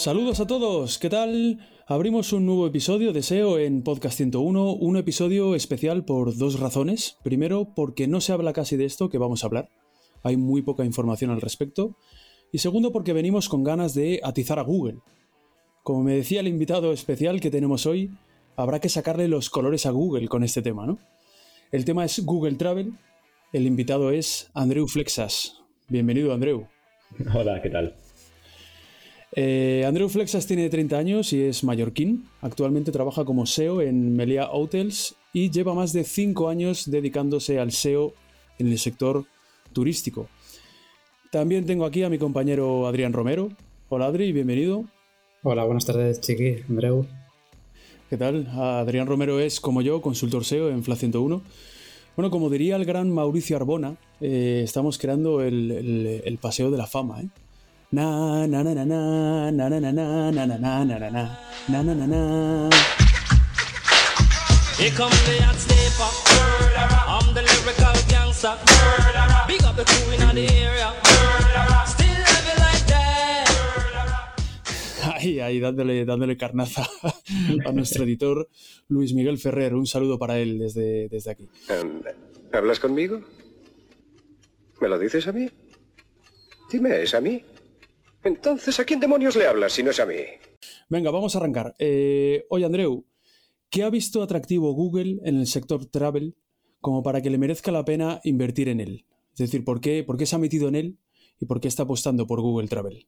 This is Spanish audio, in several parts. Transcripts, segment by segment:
Saludos a todos, ¿qué tal? Abrimos un nuevo episodio de SEO en Podcast 101, un episodio especial por dos razones. Primero, porque no se habla casi de esto que vamos a hablar, hay muy poca información al respecto. Y segundo, porque venimos con ganas de atizar a Google. Como me decía el invitado especial que tenemos hoy, habrá que sacarle los colores a Google con este tema, ¿no? El tema es Google Travel, el invitado es Andreu Flexas. Bienvenido, Andreu. Hola, ¿qué tal? Eh, Andrew Flexas tiene 30 años y es mallorquín. Actualmente trabaja como SEO en Melia Hotels y lleva más de 5 años dedicándose al SEO en el sector turístico. También tengo aquí a mi compañero Adrián Romero. Hola Adri, bienvenido. Hola, buenas tardes, Chiqui, Andreu. ¿Qué tal? Adrián Romero es, como yo, consultor SEO en FLA 101. Bueno, como diría el gran Mauricio Arbona, eh, estamos creando el, el paseo de la fama. ¿eh? Na na na na na na na na na na na na na na na na na na Here come the hot stepper. I'm the lyrical gangster. Big up the crew in the area. Still it like that. Ahí, ahí, dándole, dándole carnaza a nuestro editor Luis Miguel Ferrer. Un saludo para él desde, desde aquí. ¿Hablas conmigo? ¿Me lo dices a mí? Dime, ¿es a mí? Entonces, ¿a quién demonios le hablas si no es a mí? Venga, vamos a arrancar. Eh, oye, Andreu, ¿qué ha visto atractivo Google en el sector travel como para que le merezca la pena invertir en él? Es decir, ¿por qué, por qué se ha metido en él y por qué está apostando por Google Travel?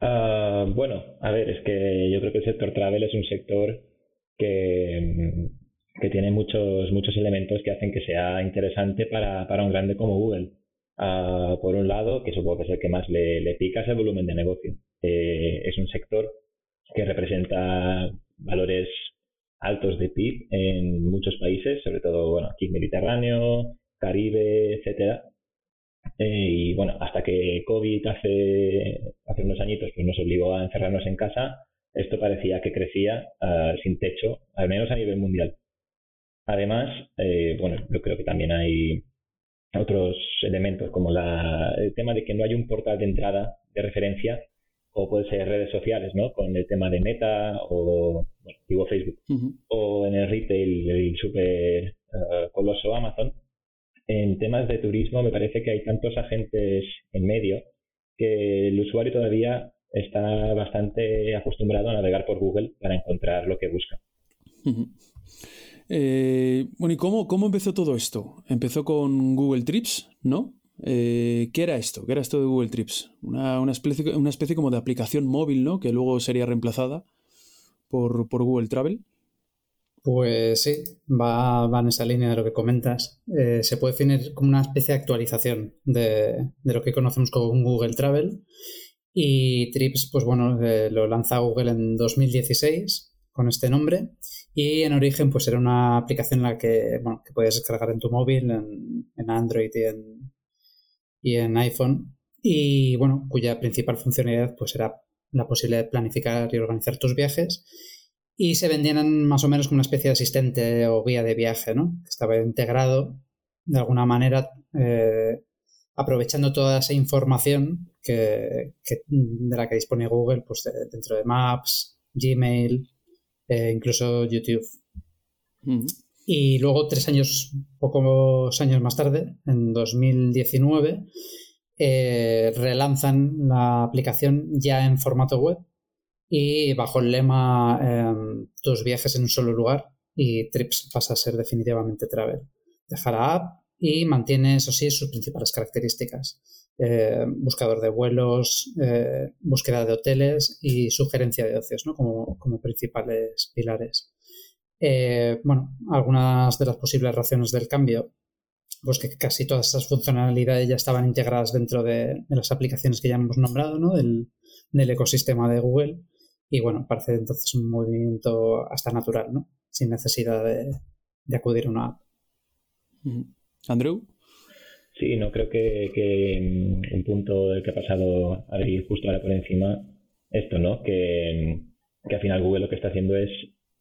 Ah, bueno, a ver, es que yo creo que el sector travel es un sector que, que tiene muchos, muchos elementos que hacen que sea interesante para, para un grande como Google. Ah, por un lado, que supongo que es el que más le, pica, es el volumen de negocio. Eh, es un sector que representa valores altos de PIB en muchos países, sobre todo bueno, aquí Mediterráneo, Caribe, etcétera. Eh, y bueno, hasta que COVID hace, hace unos añitos pues nos obligó a encerrarnos en casa, esto parecía que crecía ah, sin techo, al menos a nivel mundial. Además, eh, bueno, yo creo que también hay otros elementos como la, el tema de que no hay un portal de entrada de referencia o puede ser redes sociales, ¿no? Con el tema de Meta o, bueno, digo Facebook, o en el retail, el super eh, coloso Amazon. En temas de turismo me parece que hay tantos agentes en medio que el usuario todavía está bastante acostumbrado a navegar por Google para encontrar lo que busca. Eh, bueno, ¿y cómo, cómo empezó todo esto? Empezó con Google Trips, ¿no? Eh, ¿Qué era esto? ¿Qué era esto de Google Trips? Una, una, especie, como de aplicación móvil, ¿no? Que luego sería reemplazada por, Google Travel. Pues sí, va, va, en esa línea de lo que comentas. Eh, se puede definir como una especie de actualización de, de, lo que conocemos como Google Travel. Y Trips, pues bueno, lo lanza Google en 2016 con este nombre y en origen, pues era una aplicación en la que, bueno, que podías descargar en tu móvil, en, Android y en, y en iPhone. Y bueno, cuya principal funcionalidad pues era la posibilidad de planificar y organizar tus viajes. Y se vendían más o menos como una especie de asistente o guía de viaje, ¿no? Que estaba integrado de alguna manera, eh, aprovechando toda esa información que, de la que dispone Google pues dentro de Maps, Gmail, eh, incluso YouTube. Y luego, tres años, pocos años más tarde, en 2019, eh, relanzan la aplicación ya en formato web y bajo el lema em, tus viajes en un solo lugar y Trips pasa a ser definitivamente Travel. Dejará app y mantiene, eso sí, sus principales características. Eh, buscador de vuelos, eh, búsqueda de hoteles y sugerencia de ocios ¿no? como, como principales pilares. Eh, bueno, algunas de las posibles razones del cambio, pues que casi todas esas funcionalidades ya estaban integradas dentro de, las aplicaciones que ya hemos nombrado, ¿no? del, ecosistema de Google. Y bueno, parece entonces un movimiento hasta natural, ¿no? Sin necesidad de, acudir a una app. Andrew. Sí, no creo que, mm, un punto del que ha pasado Adri justo ahora por encima, esto, ¿no? Que, mm, que al final Google lo que está haciendo es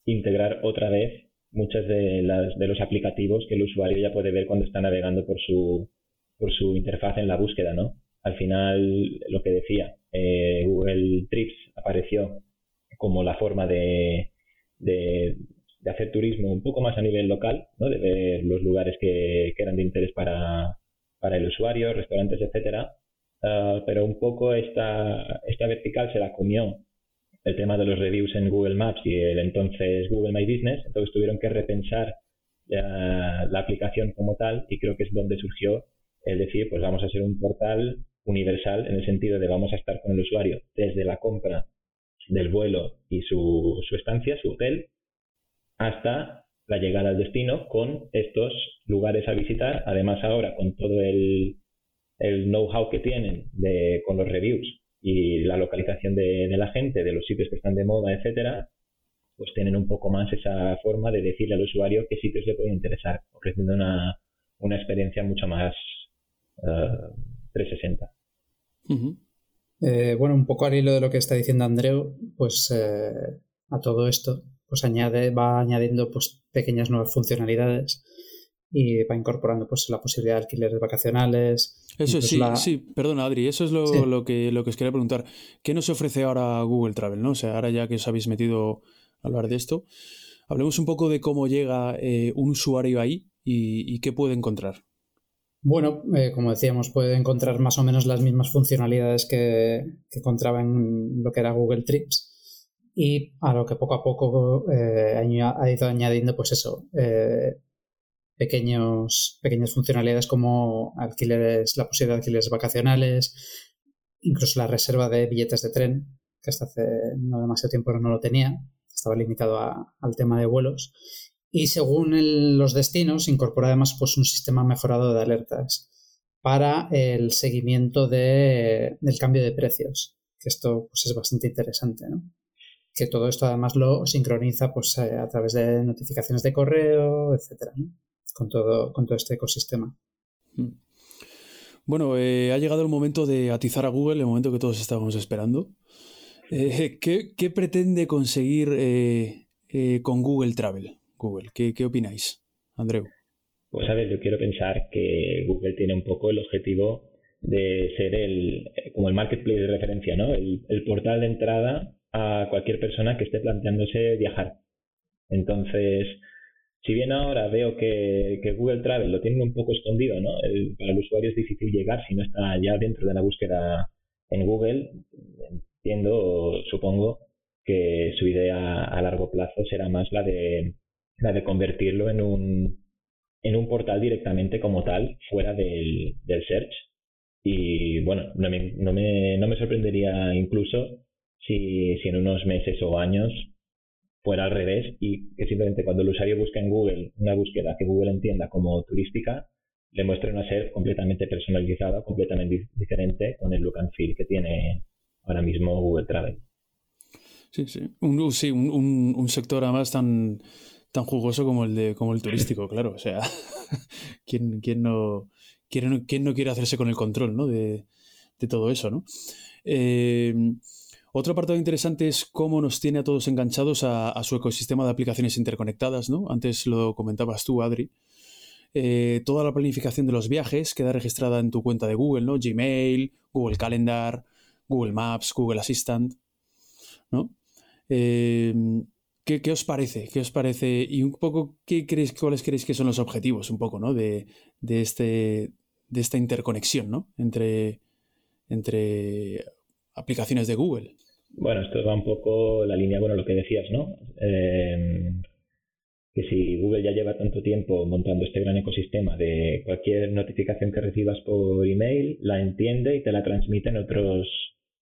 integrar otra vez muchas de, las, de los aplicativos que el usuario ya puede ver cuando está navegando por su, por su interfaz en la búsqueda, ¿no? Al final, lo que decía, eh, Google Trips apareció como la forma de, de, de hacer turismo un poco más a nivel local, ¿no? de ver los lugares que, eran de interés para, para, el usuario, restaurantes, etcétera. Ah, pero un poco esta, esta vertical se la comió el tema de los reviews en Google Maps y el entonces Google My Business, entonces tuvieron que repensar la aplicación como tal y creo que es donde surgió el decir, pues vamos a ser un portal universal en el sentido de vamos a estar con el usuario desde la compra del vuelo y su, su estancia, su hotel, hasta la llegada al destino con estos lugares a visitar. Además, ahora con todo el, el know-how que tienen de, con los reviews y la localización de, la gente, de los sitios que están de moda, etcétera, pues tienen un poco más esa forma de decirle al usuario qué sitios le pueden interesar, ofreciendo una, una experiencia mucho más 360. Eh, eh, bueno, un poco al hilo de lo que está diciendo Andreu, pues eh, a todo esto, pues añade, va añadiendo pues pequeñas nuevas funcionalidades y va incorporando pues la posibilidad de alquileres vacacionales. Eso sí, sí, perdona Adri, eso es lo, que, lo que os quería preguntar. ¿Qué nos ofrece ahora Google Travel? ¿no? O sea, ahora ya que os habéis metido a hablar de esto, hablemos un poco de cómo llega eh, un usuario ahí y, qué puede encontrar. Bueno, eh, como decíamos, puede encontrar más o menos las mismas funcionalidades que, que encontraba en lo que era Google Trips y a lo que poco a poco eh, ha ido añadiendo pues eso eh, pequeños pequeñas funcionalidades como alquileres la posibilidad de alquileres vacacionales incluso la reserva de billetes de tren que hasta hace no demasiado tiempo no lo tenía estaba limitado al tema de vuelos y según los destinos incorpora además pues un sistema mejorado de alertas para el seguimiento de, del cambio de precios que esto pues es bastante interesante ¿no? que todo esto además lo sincroniza pues, eh, a través de notificaciones de correo, etcétera, con, todo, con todo este ecosistema. Hmm. Bueno, eh, ha llegado el momento de atizar a Google, el momento que todos estábamos esperando. Eh, ¿qué, pretende conseguir con Google Travel? Google, ¿qué, ¿qué, opináis, Andreu? Pues a ver, yo quiero pensar que Google tiene un poco el objetivo de ser el como el marketplace de referencia, ¿no? El, el portal de entrada a cualquier persona que esté planteándose viajar. Entonces, si bien ahora veo que, Google Travel lo tiene un poco escondido, ¿no? para el usuario es difícil llegar si no está ya dentro de la búsqueda en Google. Entiendo, supongo, que su idea a largo plazo será más la de, la de convertirlo en un, en un portal directamente como tal, fuera del, del search. Y bueno, no me, no me, no me sorprendería incluso si, si en unos meses o años fuera al revés y que simplemente cuando el usuario busca en Google una búsqueda que Google entienda como turística, le muestre una ser completamente personalizada, completamente diferente con el look and feel que tiene ahora mismo Google Travel. Sí, sí. Un, sí, un, un, sector además tan, tan jugoso como el de como el turístico, claro. O sea, ¿quién, quién, no, quién, quién no quiere hacerse con el control ¿no? de, de todo eso? ¿no? Eh, otro apartado interesante es cómo nos tiene a todos enganchados a, su ecosistema de aplicaciones interconectadas, ¿no? Antes lo comentabas tú, Adri. Eh, toda la planificación de los viajes queda registrada en tu cuenta de Google, ¿no? Gmail, Google Calendar, Google Maps, Google Assistant, ¿no? Eh, ¿Qué, ¿Qué, os parece? ¿Qué os parece? Y un poco, ¿qué creéis, ¿cuáles creéis que son los objetivos un poco, ¿no? De, de, este, de esta interconexión, ¿no? Entre, entre aplicaciones de Google. Bueno, esto va un poco la línea, bueno, lo que decías, ¿no? Eh, que si Google ya lleva tanto tiempo montando este gran ecosistema de cualquier notificación que recibas por email, la entiende y te la transmite en otros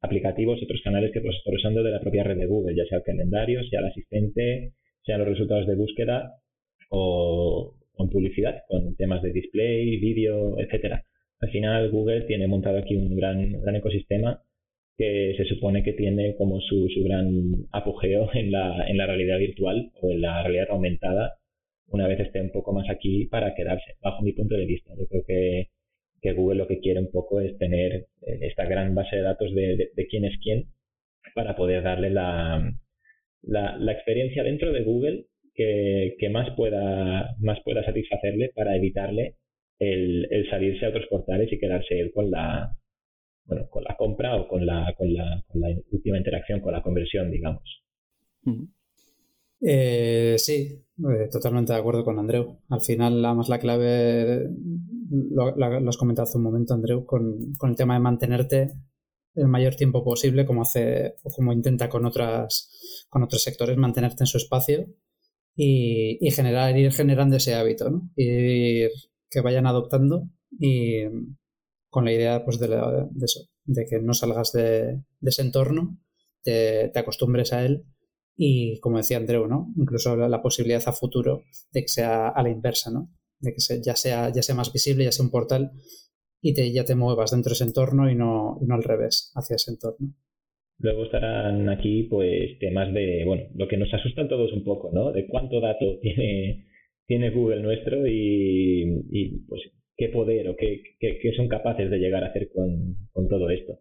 aplicativos, otros canales que pues estás usando de la propia red de Google, ya sea el calendario, sea el asistente, sean los resultados de búsqueda o con publicidad, con temas de display, vídeo, etcétera. Al final Google tiene montado aquí un gran, gran ecosistema que se supone que tiene como su, su gran apogeo en la, en la realidad virtual o en la realidad aumentada una vez esté un poco más aquí para quedarse, bajo mi punto de vista. Yo creo que, que Google lo que quiere un poco es tener eh, esta gran base de datos de, de, quién es quién para poder darle la, la, la experiencia dentro de Google que, que, más, pueda, más pueda satisfacerle para evitarle el, el salirse a otros portales y quedarse él con la, bueno, con la compra o con la, con la, con la última interacción, con la conversión, digamos. Eh, sí, eh, totalmente de acuerdo con Andreu. Al final, la más la clave, lo, lo, has comentado hace un momento, Andreu, con, con, el tema de mantenerte el mayor tiempo posible, como hace o como intenta con otras con otros sectores, mantenerte en su espacio y, y generar, ir generando ese hábito, ¿no? Ir que vayan adoptando y, con la idea pues, de, de, eso, de que no salgas de, ese entorno, te, te, acostumbres a él y, como decía Andreu, ¿no? incluso la, la, posibilidad a futuro de que sea a la inversa, ¿no? de que se, ya, sea, ya sea más visible, ya sea un portal y te, ya te muevas dentro de ese entorno y no, y no al revés, hacia ese entorno. Luego estarán aquí pues temas de, bueno, lo que nos asustan todos un poco, ¿no? De cuánto dato tiene, tiene Google nuestro y, y pues qué poder o qué, qué, qué, son capaces de llegar a hacer con, con todo esto.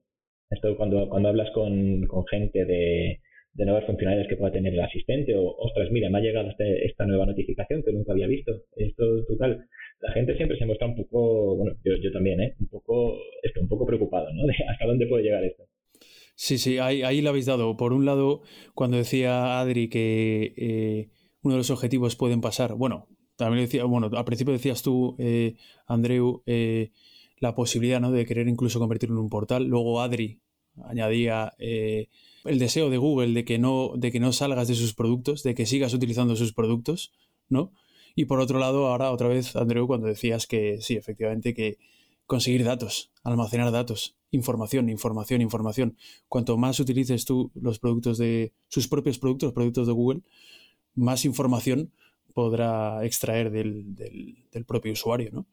Esto cuando, cuando hablas con, con gente de, de, nuevas funcionalidades que pueda tener el asistente o, ostras, mira, me ha llegado este, esta nueva notificación que nunca había visto, esto total. La gente siempre se muestra un poco, bueno, yo, yo también, ¿eh? Un poco, esto, un poco preocupado, ¿no? De hasta dónde puede llegar esto. Sí, sí, ahí, lo habéis dado. Por un lado, cuando decía Adri que eh, uno de los objetivos pueden pasar, bueno, también decía, bueno, al principio decías tú, eh, Andreu, eh, la posibilidad ¿no? de querer incluso convertirlo en un portal. Luego Adri añadía eh, el deseo de Google de que, no, de que no salgas de sus productos, de que sigas utilizando sus productos, ¿no? Y por otro lado, ahora otra vez, Andreu, cuando decías que sí, efectivamente, que conseguir datos, almacenar datos, información, información, información. Cuanto más utilices tú los productos de sus propios productos, productos de Google, más información podrá extraer del, del, del propio usuario. ¿no?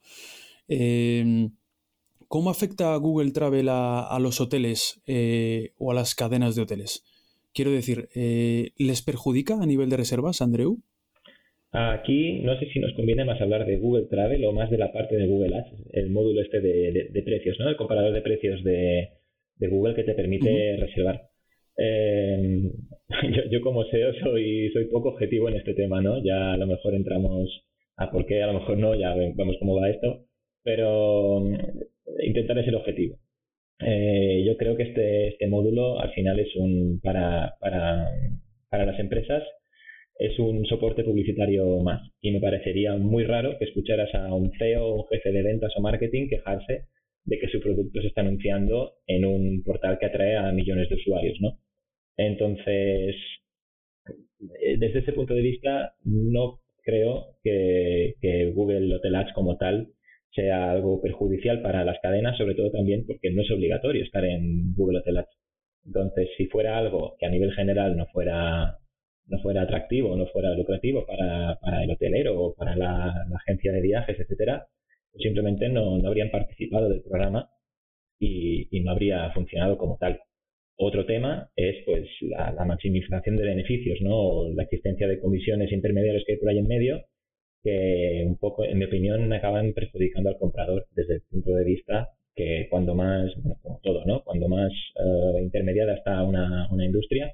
Eh, ¿Cómo afecta Google Travel a, a los hoteles eh, o a las cadenas de hoteles? Quiero decir, eh, ¿les perjudica a nivel de reservas, Andreu? Aquí no sé si nos conviene más hablar de Google Travel o más de la parte de Google Ads, el módulo este de, de, de precios, ¿no? El comparador de precios de, de Google que te permite uh -huh. reservar. Eh, yo, yo, como SEO soy, soy poco objetivo en este tema, ¿no? Ya a lo mejor entramos a por qué, a lo mejor no, ya vemos cómo va esto, pero intentaré ser objetivo. Eh, yo creo que este, este módulo al final es un, para, para, para las empresas, es un soporte publicitario más. Y me parecería muy raro que escucharas a un CEO o un jefe de ventas o marketing quejarse de que su producto se está anunciando en un portal que atrae a millones de usuarios, ¿no? Entonces, eh, desde ese punto de vista, no creo que, Google Hotel Ads como tal sea algo perjudicial para las cadenas, sobre todo también porque no es obligatorio estar en Google Hotel Ads. Entonces, si fuera algo que a nivel general no fuera no fuera atractivo, no fuera lucrativo para, para el hotelero o para la, agencia de viajes, etcétera, pues simplemente no, no habrían participado del programa y no habría funcionado como tal. Otro tema es pues la, maximización de beneficios, ¿no? la existencia de comisiones intermediarias que hay por ahí en medio, que un poco, en mi opinión, acaban perjudicando al comprador desde el punto de vista que cuando más, bueno, como todo, ¿no? Cuando más uh, intermediada está una, una industria,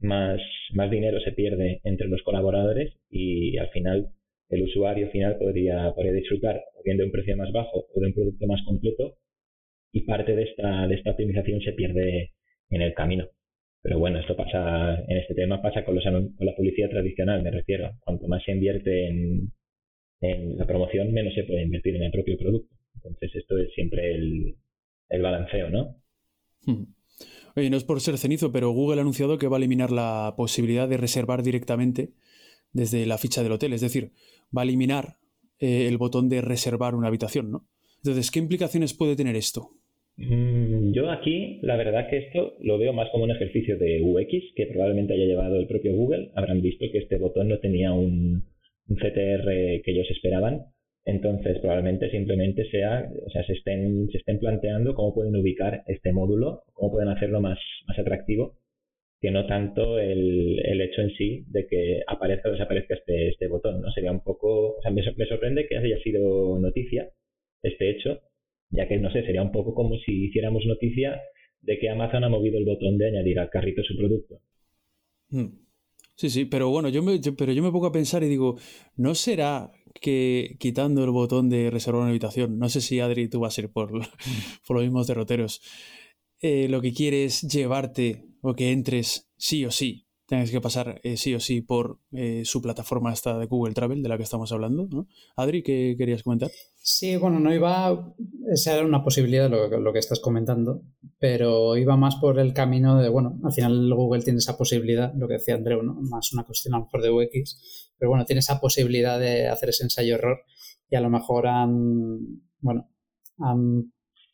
más, más dinero se pierde entre los colaboradores y al final el usuario final podría, podría disfrutar o bien de un precio más bajo o de un producto más completo y parte de esta, de esta optimización se pierde en el camino. Pero bueno, esto pasa, en este tema pasa con, la publicidad tradicional, me refiero. Cuanto más se invierte en, en la promoción, menos se puede invertir en el propio producto. Entonces esto es siempre el, el balanceo, ¿no? Hmm. Oye, no es por ser cenizo, pero Google ha anunciado que va a eliminar la posibilidad de reservar directamente desde la ficha del hotel. Es decir, va a eliminar eh, el botón de reservar una habitación, ¿no? Entonces, ¿qué implicaciones puede tener esto? Mm, yo aquí, la verdad que esto lo veo más como un ejercicio de UX que probablemente haya llevado el propio Google. Habrán visto que este botón no tenía un, CTR que ellos esperaban entonces, probablemente simplemente sea, o sea, se estén, se estén planteando cómo pueden ubicar este módulo, cómo pueden hacerlo más, más atractivo, que no tanto el, el hecho en sí de que aparezca o desaparezca este, este botón, ¿no? Sería un poco, o sea, me, me sorprende que haya sido noticia este hecho, ya que, no sé, sería un poco como si hiciéramos noticia de que Amazon ha movido el botón de añadir al carrito su producto. Hmm. Sí, sí, pero bueno, yo me, pero yo me pongo a pensar y digo, ¿no será que quitando el botón de reservar una habitación, no sé si Adri tú vas a ir por, por los mismos derroteros, eh, lo que quieres llevarte o que entres sí o sí, tengas que pasar eh, sí o sí por eh, su plataforma esta de Google Travel de la que estamos hablando, ¿no? Adri, ¿qué querías comentar? Sí, bueno, no iba, esa era una posibilidad lo, lo que estás comentando, pero iba más por el camino de, bueno, al final Google tiene esa posibilidad, lo que decía Andreu, ¿no? Más una cuestión a lo mejor de UX, pero bueno, tiene esa posibilidad de hacer ese ensayo-error y a lo mejor han, bueno, han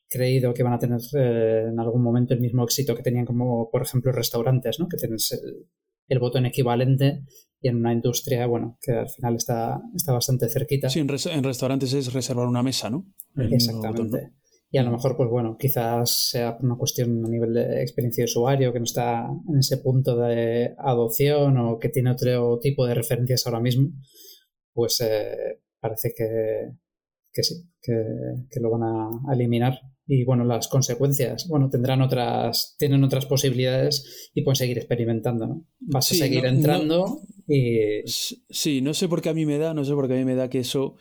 creído que van a tener eh, en algún momento el mismo éxito que tenían como, por ejemplo, restaurantes, ¿no? Que tienes el, el botón equivalente y en una industria, bueno, que al final está, está bastante cerquita. Sí, en, restaurantes es reservar una mesa, ¿no? Exactamente. Y a lo mejor, pues bueno, quizás sea una cuestión a nivel de experiencia de usuario que no está en ese punto de adopción o que tiene otro tipo de referencias ahora mismo, pues eh, parece que, que sí, que, lo van a eliminar. Y bueno, las consecuencias, bueno, tendrán otras, tienen otras posibilidades y pueden seguir experimentando, ¿no? Vas a seguir entrando y... Sí, no sé por qué a mí me da, no sé por qué a mí me da que eso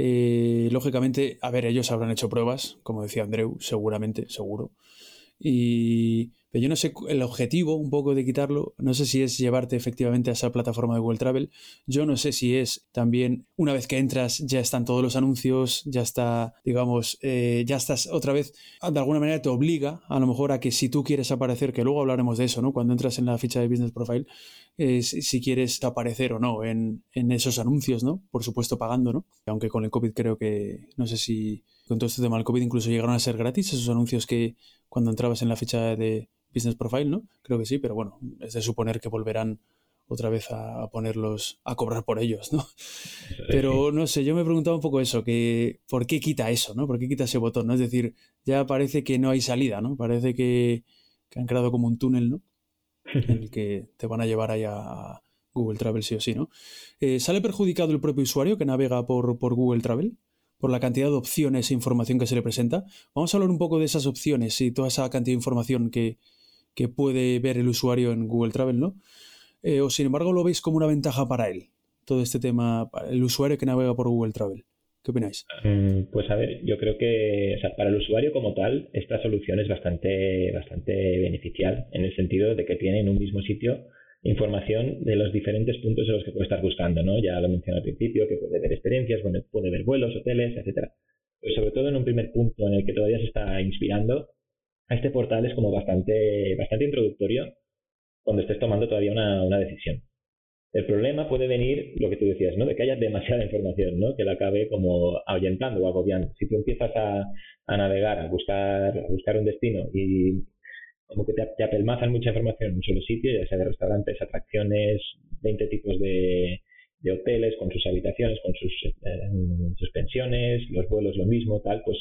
eh, lógicamente, a ver, ellos habrán hecho pruebas, como decía Andreu, seguramente, seguro. Y pero yo no sé el objetivo un poco de quitarlo, no sé si es llevarte efectivamente a esa plataforma de Google Travel, yo no sé si es también una vez que entras ya están todos los anuncios, ya está, digamos, eh, ya estás otra vez, de alguna manera te obliga a lo mejor a que si tú quieres aparecer, que luego hablaremos de eso, ¿no? Cuando entras en la ficha de Business Profile, si, quieres aparecer o no en, en esos anuncios, ¿no? Por supuesto pagando, ¿no? Aunque con el COVID creo que, no sé si con todo este tema del COVID incluso llegaron a ser gratis esos anuncios que cuando entrabas en la ficha de Business Profile, ¿no? Creo que sí, pero bueno, es de suponer que volverán otra vez a, ponerlos, a cobrar por ellos, ¿no? Pero no sé, yo me he preguntado un poco eso, que ¿por qué quita eso, ¿no? ¿Por qué quita ese botón, ¿no? Es decir, ya parece que no hay salida, ¿no? Parece que, han creado como un túnel, ¿no? En el que te van a llevar ahí a Google Travel sí o sí, ¿no? Eh, ¿Sale perjudicado el propio usuario que navega por, por Google Travel? por la cantidad de opciones e información que se le presenta. Vamos a hablar un poco de esas opciones y toda esa cantidad de información que, que puede ver el usuario en Google Travel, ¿no? Eh, o sin embargo lo veis como una ventaja para él, todo este tema, el usuario que navega por Google Travel. ¿Qué opináis? Mm, pues a ver, yo creo que para el usuario como tal, esta solución es bastante, bastante beneficial en el sentido de que tiene en un mismo sitio información de los diferentes puntos en los que puede estar buscando, ¿no? Ya lo mencioné al principio, que puede ver experiencias, puede ver vuelos, hoteles, etcétera. Pero sobre todo en un primer punto en el que todavía se está inspirando, este portal es como bastante, bastante introductorio cuando estés tomando todavía una, una decisión. El problema puede venir, lo que tú decías, ¿no? De que haya demasiada información, ¿no? Que la acabe como ahuyentando o agobiando. Si tú empiezas a, navegar, a buscar, a buscar un destino y como que te, te apelmazan mucha información en un solo sitio, ya sea de restaurantes, atracciones, 20 tipos de, de hoteles con sus habitaciones, con sus, eh, sus pensiones, los vuelos lo mismo, tal, pues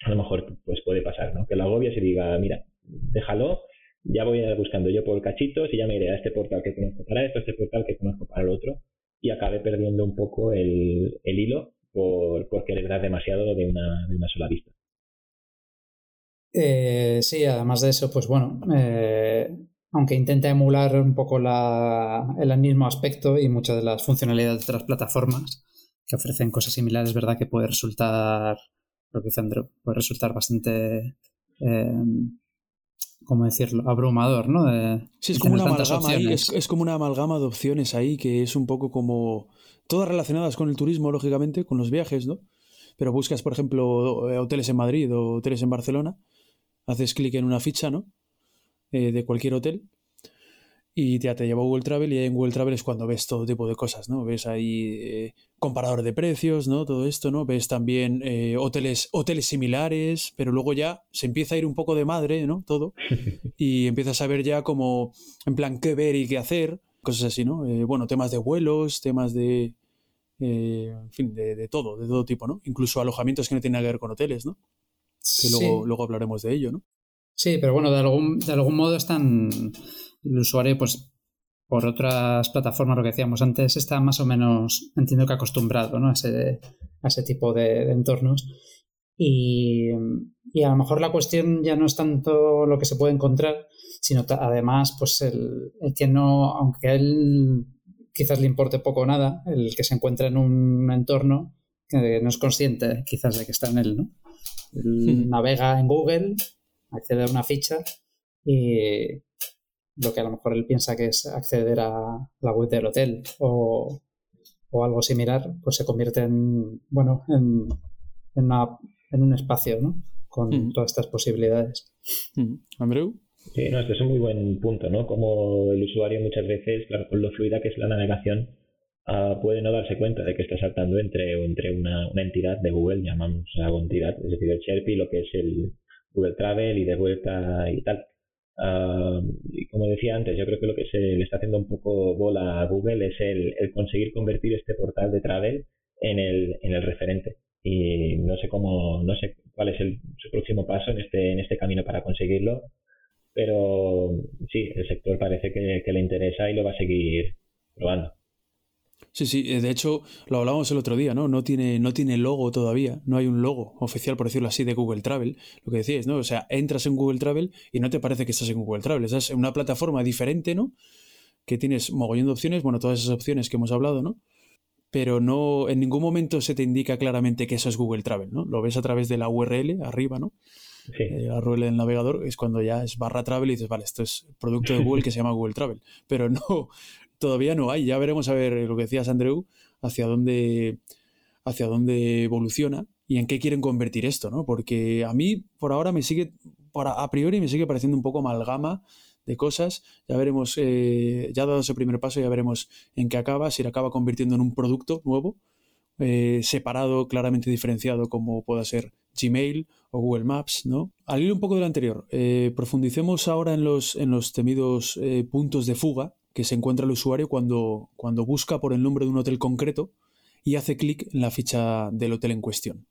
a lo mejor pues puede pasar, ¿no? Que lo agobia y diga, mira, déjalo, ya voy a ir buscando yo por cachitos y ya me iré a este portal que conozco para esto, a este portal que conozco para el otro, y acabe perdiendo un poco el, el hilo por, por querer dar demasiado de una, de una sola vista. Eh, sí, además de eso, pues bueno, eh, aunque intenta emular un poco la, el mismo aspecto y muchas de las funcionalidades de otras plataformas que ofrecen cosas similares, es verdad que puede resultar lo que dice Andrew, puede resultar bastante eh, ¿cómo decirlo? Abrumador, ¿no? De, Sí, es como una amalgama ahí, es, es como una amalgama de opciones ahí que es un poco como todas relacionadas con el turismo, lógicamente, con los viajes, ¿no? Pero buscas, por ejemplo, eh, hoteles en Madrid o hoteles en Barcelona, haces clic en una ficha, ¿no? Eh, de cualquier hotel y ya te lleva a Google Travel y ahí en Google Travel es cuando ves todo tipo de cosas, ¿no? Ves ahí eh, comparador de precios, ¿no? Todo esto, ¿no? Ves también eh, hoteles, hoteles similares, pero luego ya se empieza a ir un poco de madre, ¿no? Todo. Y empiezas a ver ya como, en plan, qué ver y qué hacer, cosas así, ¿no? Eh, bueno, temas de vuelos, temas de, eh, en fin, de, de todo, de todo tipo, ¿no? Incluso alojamientos que no tienen nada que ver con hoteles, ¿no? Que luego, Sí. luego hablaremos de ello, ¿no? Sí, pero bueno, de algún, de algún modo están. El usuario, pues, por otras plataformas, lo que decíamos antes, está más o menos, entiendo que acostumbrado ¿no? a, ese, a ese tipo de, de entornos. Y, y, a lo mejor la cuestión ya no es tanto lo que se puede encontrar, sino además, pues, el, el que no, aunque a él quizás le importe poco o nada, el que se encuentra en un entorno que no es consciente quizás de que está en él, ¿no? Él Hmm. navega en Google, accede a una ficha y lo que a lo mejor él piensa que es acceder a la web del hotel o, o algo similar, pues se convierte en, bueno, en, en, una- en un espacio, ¿no? Con Mm. todas estas posibilidades. Mm. Andreu. Sí, no, este es un muy buen punto, ¿no? Como el usuario muchas veces, claro, con lo fluida que es la navegación, ah, puede no darse cuenta de que está saltando entre, entre una, una entidad de Google, llamamos a entidad, es decir, el Sherpy, lo que es el Google Travel y de vuelta y tal. Y como decía antes, yo creo que lo que se le está haciendo un poco bola a Google es el, conseguir convertir este portal de travel en el, en el referente. Y no sé cómo, no sé cuál es el, su próximo paso en este, en este camino para conseguirlo, pero sí, el sector parece que le interesa y lo va a seguir probando. Sí, sí, eh, de hecho lo hablábamos el otro día, ¿no? No tiene, no tiene logo todavía, no hay un logo oficial, por decirlo así, de Google Travel, lo que decíais, ¿no? O sea, entras en Google Travel y no te parece que estás en Google Travel, estás en una plataforma diferente, ¿no? Que tienes mogollón de opciones, bueno, todas esas opciones que hemos hablado, ¿no? Pero no, en ningún momento se te indica claramente que eso es Google Travel, ¿no? Lo ves a través de la URL arriba, ¿no? Sí, Eh, la URL del navegador es cuando ya es barra travel y dices, vale, esto es producto de Google que se llama Google Travel. Pero no, todavía no hay. Ya veremos a ver lo que decías, Andreu, hacia dónde, hacia dónde evoluciona y en qué quieren convertir esto, ¿no? Porque a mí, por ahora, me sigue, a, priori, me sigue pareciendo un poco amalgama de cosas. Ya veremos, eh, ya dado ese primer paso, ya veremos en qué acaba, si lo acaba convirtiendo en un producto nuevo, eh, separado, claramente diferenciado, como pueda ser Gmail o Google Maps, ¿no? Al hilo un poco del anterior, eh, profundicemos ahora en los, en los temidos puntos de fuga que se encuentra el usuario cuando, cuando busca por el nombre de un hotel concreto y hace clic en la ficha del hotel en cuestión.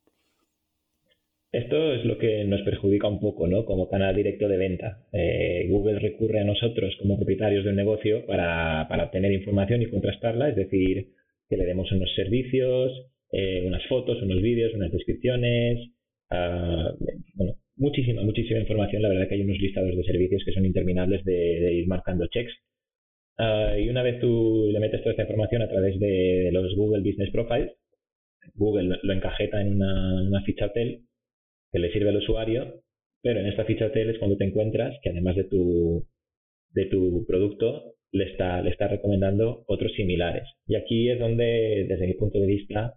Esto es lo que nos perjudica un poco, ¿no? Como canal directo de venta. Eh, Google recurre a nosotros como propietarios del negocio para, para obtener información y contrastarla, es decir, que le demos unos servicios, eh, unas fotos, unos vídeos, unas descripciones, uh, bueno, muchísima, muchísima información. La verdad que hay unos listados de servicios que son interminables de, de ir marcando checks. Uh, y una vez tú le metes toda esta información a través de los Google Business Profiles, Google lo encajeta en una, una ficha hotel que le sirve al usuario, pero en esta ficha hotel es cuando te encuentras que además de tu, de tu producto, le está, le está recomendando otros similares. Y aquí es donde, desde mi punto de vista,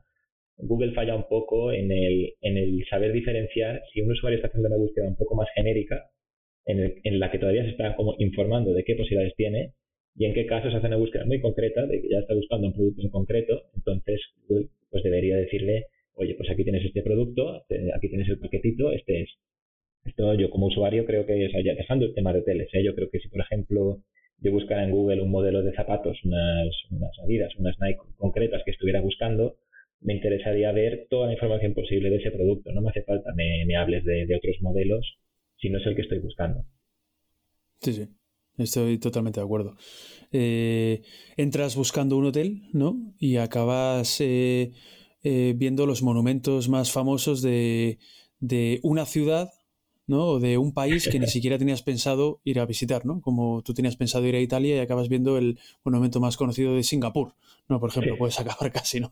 Google falla un poco en el, en el saber diferenciar si un usuario está haciendo una búsqueda un poco más genérica, en, el, en la que todavía se está como informando de qué posibilidades tiene, y en qué casos hace una búsqueda muy concreta, de que ya está buscando un producto en concreto, entonces Google pues debería decirle, oye, pues aquí tienes este producto, aquí tienes el paquetito, este es. Esto yo como usuario creo que, o sea, ya dejando el tema de hoteles, ¿eh? yo creo que si por ejemplo yo buscara en Google un modelo de zapatos, unas, unas Adidas, unas Nike concretas que estuviera buscando, me interesaría ver toda la información posible de ese producto. No me hace falta me, me hables de, de, otros modelos si no es el que estoy buscando. Sí, sí. Estoy totalmente de acuerdo. Eh, entras buscando un hotel, ¿no? Y acabas eh, eh, viendo los monumentos más famosos de, de, una ciudad, ¿no? O de un país que ni siquiera tenías pensado ir a visitar, ¿no? Como tú tenías pensado ir a Italia y acabas viendo el monumento más conocido de Singapur, ¿no? Por ejemplo, puedes acabar casi, ¿no?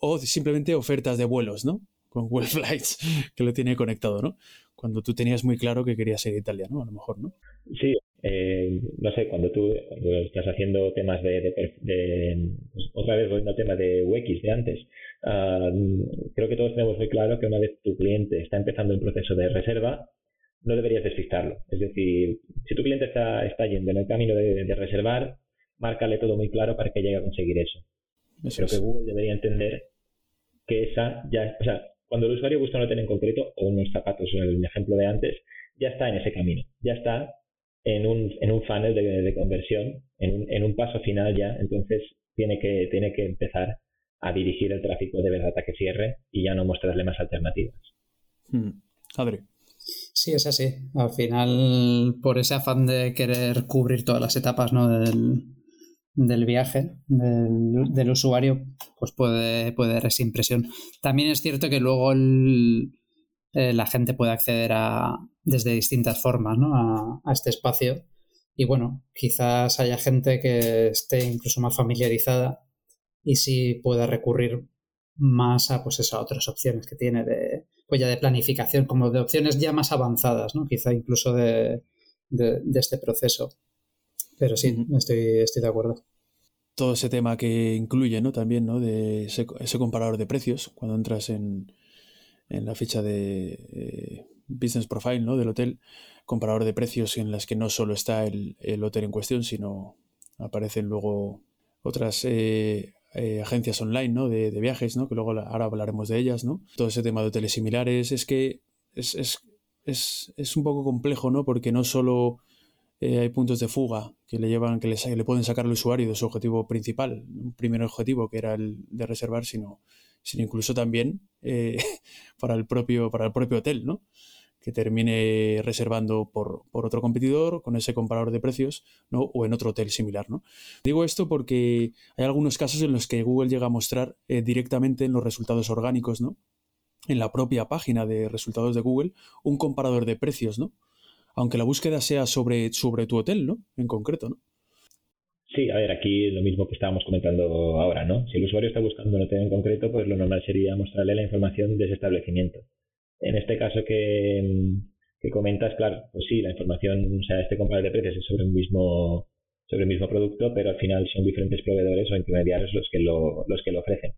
O simplemente ofertas de vuelos, ¿no? Con Google Flights, que lo tiene conectado, ¿no? cuando tú tenías muy claro que querías ser italiano, a lo mejor, ¿no? Sí, eh, no sé, cuando tú cuando estás haciendo temas de, pues, otra vez volviendo al tema de UX de antes, ah, creo que todos tenemos muy claro que una vez tu cliente está empezando un proceso de reserva, no deberías despistarlo. Es decir, si tu cliente está, está yendo en el camino de, reservar, márcale todo muy claro para que llegue a conseguir eso. Creo que Google debería entender que esa ya, o sea, cuando el usuario busca un hotel en concreto o unos zapatos, el ejemplo de antes, ya está en ese camino, ya está en un, en un funnel de, conversión, en un, en un, paso final ya, entonces tiene que, tiene que empezar a dirigir el tráfico de verdad a que cierre y ya no mostrarle más alternativas. Hmm. Adri. Sí, es así. Al final, por ese afán de querer cubrir todas las etapas ¿no? del, del viaje del, usuario, pues puede, puede dar esa impresión. También es cierto que luego eh, la gente puede acceder a, desde distintas formas ¿no? a, este espacio. Y bueno, quizás haya gente que esté incluso más familiarizada y sí pueda recurrir más a pues a otras opciones que tiene de pues ya de planificación, como de opciones ya más avanzadas, ¿no? Quizá incluso de, de este proceso. Pero sí, estoy, estoy de acuerdo. Todo ese tema que incluye, ¿no? También, ¿no? De ese, comparador de precios, cuando entras en, en la ficha de eh, Business Profile, ¿no? Del hotel, comparador de precios en las que no solo está el, hotel en cuestión, sino aparecen luego otras eh, eh, agencias online, ¿no? De, viajes, ¿no? Que luego ahora hablaremos de ellas, ¿no? Todo ese tema de hoteles similares, es que es, es, es, es un poco complejo, ¿no? Porque no solo hay puntos de fuga que le llevan, que le, pueden sacar al usuario de su objetivo principal, un primer objetivo que era el de reservar, sino, sino incluso también eh, para el propio, para el propio hotel, ¿no? que termine reservando por, otro competidor con ese comparador de precios ¿no? o en otro hotel similar. ¿no? Digo esto porque hay algunos casos en los que Google llega a mostrar eh, directamente en los resultados orgánicos, ¿no? en la propia página de resultados de Google, un comparador de precios, ¿no? aunque la búsqueda sea sobre, sobre tu hotel, ¿no? En concreto, ¿no? Sí, a ver, aquí lo mismo que estábamos comentando ahora, ¿no? Si el usuario está buscando un hotel en concreto, pues lo normal sería mostrarle la información de ese establecimiento. En este caso que, comentas, claro, pues sí, la información, o sea, este comprador de precios es sobre un mismo sobre el mismo producto, pero al final son diferentes proveedores o intermediarios los que lo, los que lo ofrecen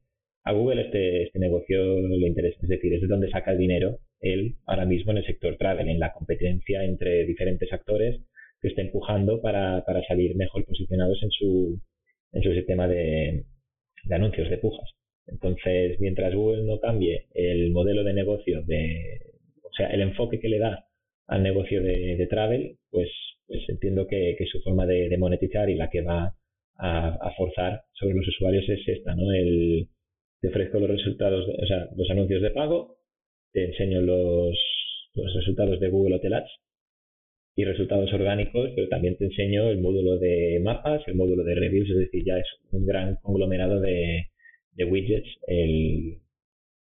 a Google este, este negocio le interesa, es decir, es de donde saca el dinero él ahora mismo en el sector travel, en la competencia entre diferentes actores que está empujando para, para salir mejor posicionados en su, en su sistema de, de anuncios, de pujas. Entonces, mientras Google no cambie el modelo de negocio, de, o sea, el enfoque que le da al negocio de, de travel, pues, pues entiendo que, que su forma de, monetizar y la que va a, a, forzar sobre los usuarios es esta, ¿no? El, te ofrezco los resultados, o sea, los anuncios de pago, te enseño los, los resultados de Google Hotel Ads y resultados orgánicos, pero también te enseño el módulo de mapas, el módulo de reviews, es decir, ya es un gran conglomerado de, widgets, el,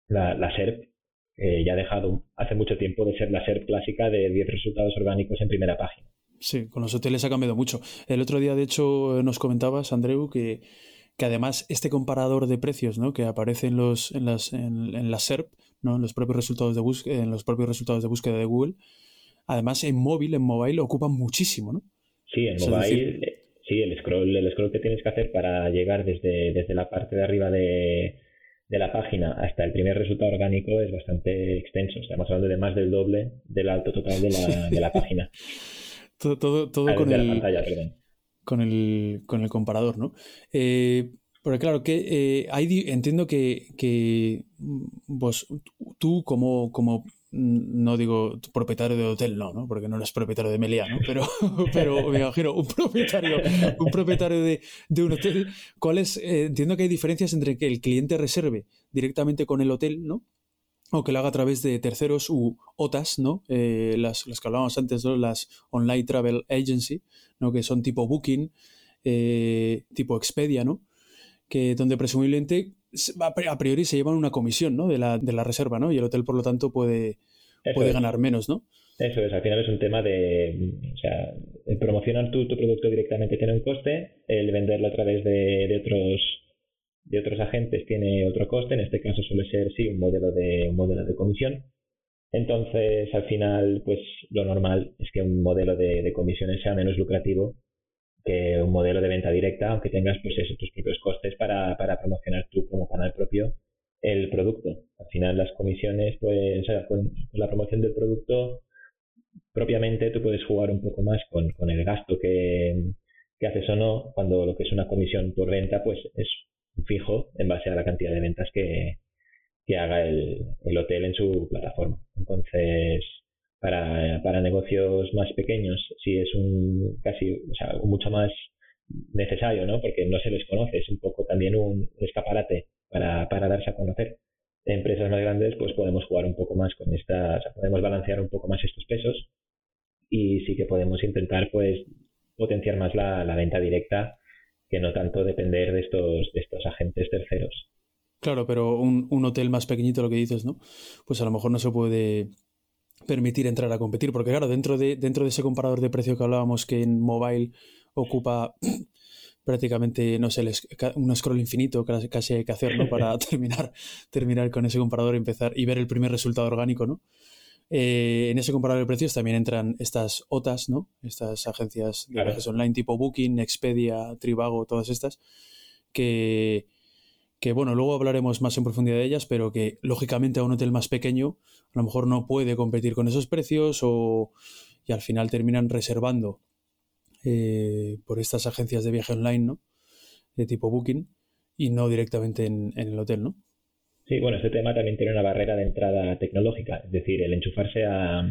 la, SERP, que ya ha dejado hace mucho tiempo de ser la SERP clásica de 10 resultados orgánicos en primera página. Sí, con los hoteles ha cambiado mucho. El otro día, de hecho, nos comentabas, Andreu, que que además este comparador de precios ¿no? que aparece en, los, en, las, en, la SERP, ¿no? en, los propios resultados de en los propios resultados de búsqueda de Google, además en móvil, en mobile, ocupa muchísimo, ¿no? Sí, en mobile, sí, el scroll, el scroll que tienes que hacer para llegar desde, desde la parte de arriba de, de la página hasta el primer resultado orgánico es bastante extenso. Estamos hablando de más del doble del alto total de la, de la página. todo todo, todo con el... pantalla, con el, con el comparador, ¿no? Eh, porque claro, que eh, hay, entiendo que, que vos, tú como, como, no digo propietario de hotel, no, ¿no? Porque no eres propietario de Meliá, ¿no? Pero, pero me imagino, un propietario, un propietario de, de un hotel, ¿cuáles? Eh, entiendo que hay diferencias entre que el cliente reserve directamente con el hotel, ¿no? o que lo haga a través de terceros u OTAs, ¿no? Eh, las, las, que hablábamos antes, ¿no? Las Online Travel Agency, ¿no? Que son tipo Booking, eh, tipo Expedia, ¿no? Que donde presumiblemente a priori se llevan una comisión, ¿no? De la, de la reserva, ¿no? Y el hotel, por lo tanto, puede, puede ganar menos, ¿no? Eso es, al final es un tema de, o sea, el promocionar tu, tu producto directamente tiene un coste, el venderlo a través de, de otros de otros agentes tiene otro coste, en este caso suele ser sí un modelo de un modelo de comisión Entonces, al final, pues lo normal es que un modelo de, comisiones sea menos lucrativo que un modelo de venta directa, aunque tengas pues eso, tus propios costes para, para promocionar tú como canal propio el producto. Al final las comisiones, pues con, la promoción del producto, propiamente tú puedes jugar un poco más con, con el gasto que, que, haces o no, cuando lo que es una comisión por venta, pues es fijo en base a la cantidad de ventas que, que haga el, el hotel en su plataforma. Entonces, para, para negocios más pequeños, sí es un casi, o sea, mucho más necesario, ¿no? Porque no se les conoce, es un poco también un escaparate para, para darse a conocer. Empresas más grandes, pues podemos jugar un poco más con estas, podemos balancear un poco más estos pesos y sí que podemos intentar, pues, potenciar más la, la venta directa que no tanto depender de estos, de estos agentes terceros. Claro, pero un, un, hotel más pequeñito, lo que dices, ¿no? Pues a lo mejor no se puede permitir entrar a competir, porque claro, dentro de, dentro de ese comparador de precio que hablábamos que en mobile ocupa prácticamente, no sé, un scroll infinito casi hay que hacer, ¿no? Para terminar, terminar con ese comparador y empezar y ver el primer resultado orgánico, ¿no? Eh, en ese comparador de precios también entran estas OTAs, ¿no? Estas agencias de viajes online tipo Booking, Expedia, Trivago, todas estas, que, que, bueno, luego hablaremos más en profundidad de ellas, pero que lógicamente a un hotel más pequeño a lo mejor no puede competir con esos precios o, y al final terminan reservando eh, por estas agencias de viaje online, ¿no? De tipo Booking y no directamente en, el hotel, ¿no? Sí, bueno, este tema también tiene una barrera de entrada tecnológica, es decir, el enchufarse a,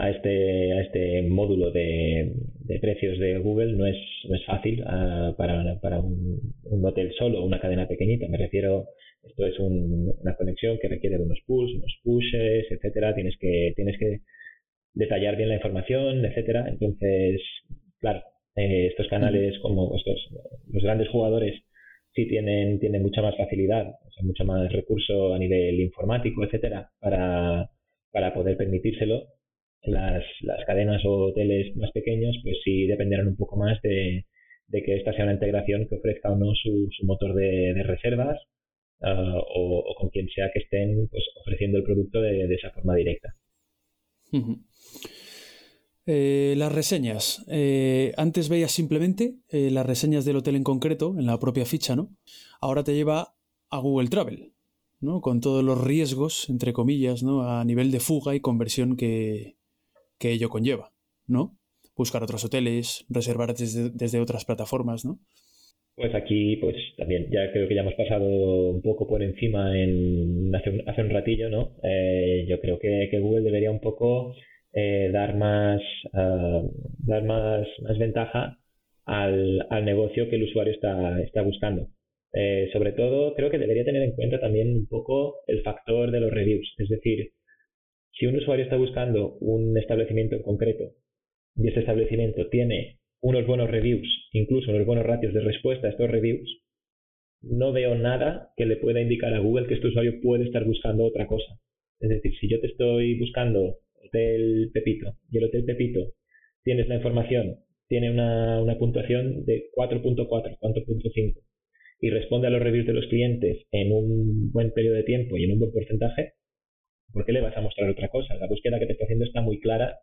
a este, a este módulo de, de precios de Google no es, no es fácil ah, para, para un, un, hotel solo, una cadena pequeñita. Me refiero, esto es una conexión que requiere de unos pulls, unos pushes, etcétera. Tienes que, tienes que detallar bien la información, etcétera. Entonces, claro, eh, estos canales como estos, los grandes jugadores sí tienen, tienen mucha más facilidad, o sea, mucho más recurso a nivel informático, etcétera, para, para poder permitírselo. Las, las cadenas o hoteles más pequeños, pues sí dependerán un poco más de, de que esta sea una integración que ofrezca o no su, su motor de, reservas uh, o, o, con quien sea que estén pues, ofreciendo el producto de, de esa forma directa. Eh, las reseñas. Eh, antes veías simplemente eh, las reseñas del hotel en concreto, en la propia ficha, ¿no? Ahora te lleva a Google Travel, ¿no? Con todos los riesgos, entre comillas, ¿no? A nivel de fuga y conversión que, que ello conlleva, ¿no? Buscar otros hoteles, reservar desde, desde, otras plataformas, ¿no? Pues aquí, pues también, ya creo que ya hemos pasado un poco por encima en hace un, hace un ratillo, ¿no? Eh, yo creo que, que Google debería un poco eh, dar más uh, dar más, más ventaja al, al, negocio que el usuario está, está buscando. Eh, sobre todo, creo que debería tener en cuenta también un poco el factor de los reviews. Es decir, si un usuario está buscando un establecimiento en concreto y este establecimiento tiene unos buenos reviews, incluso unos buenos ratios de respuesta a estos reviews, no veo nada que le pueda indicar a Google que este usuario puede estar buscando otra cosa. Es decir, si yo te estoy buscando Hotel Pepito. Y el Hotel Pepito, tienes la información, tiene una, una puntuación de 4.4, 4.5 y responde a los reviews de los clientes en un buen periodo de tiempo y en un buen porcentaje, ¿por qué le vas a mostrar otra cosa? La búsqueda que te está haciendo está muy clara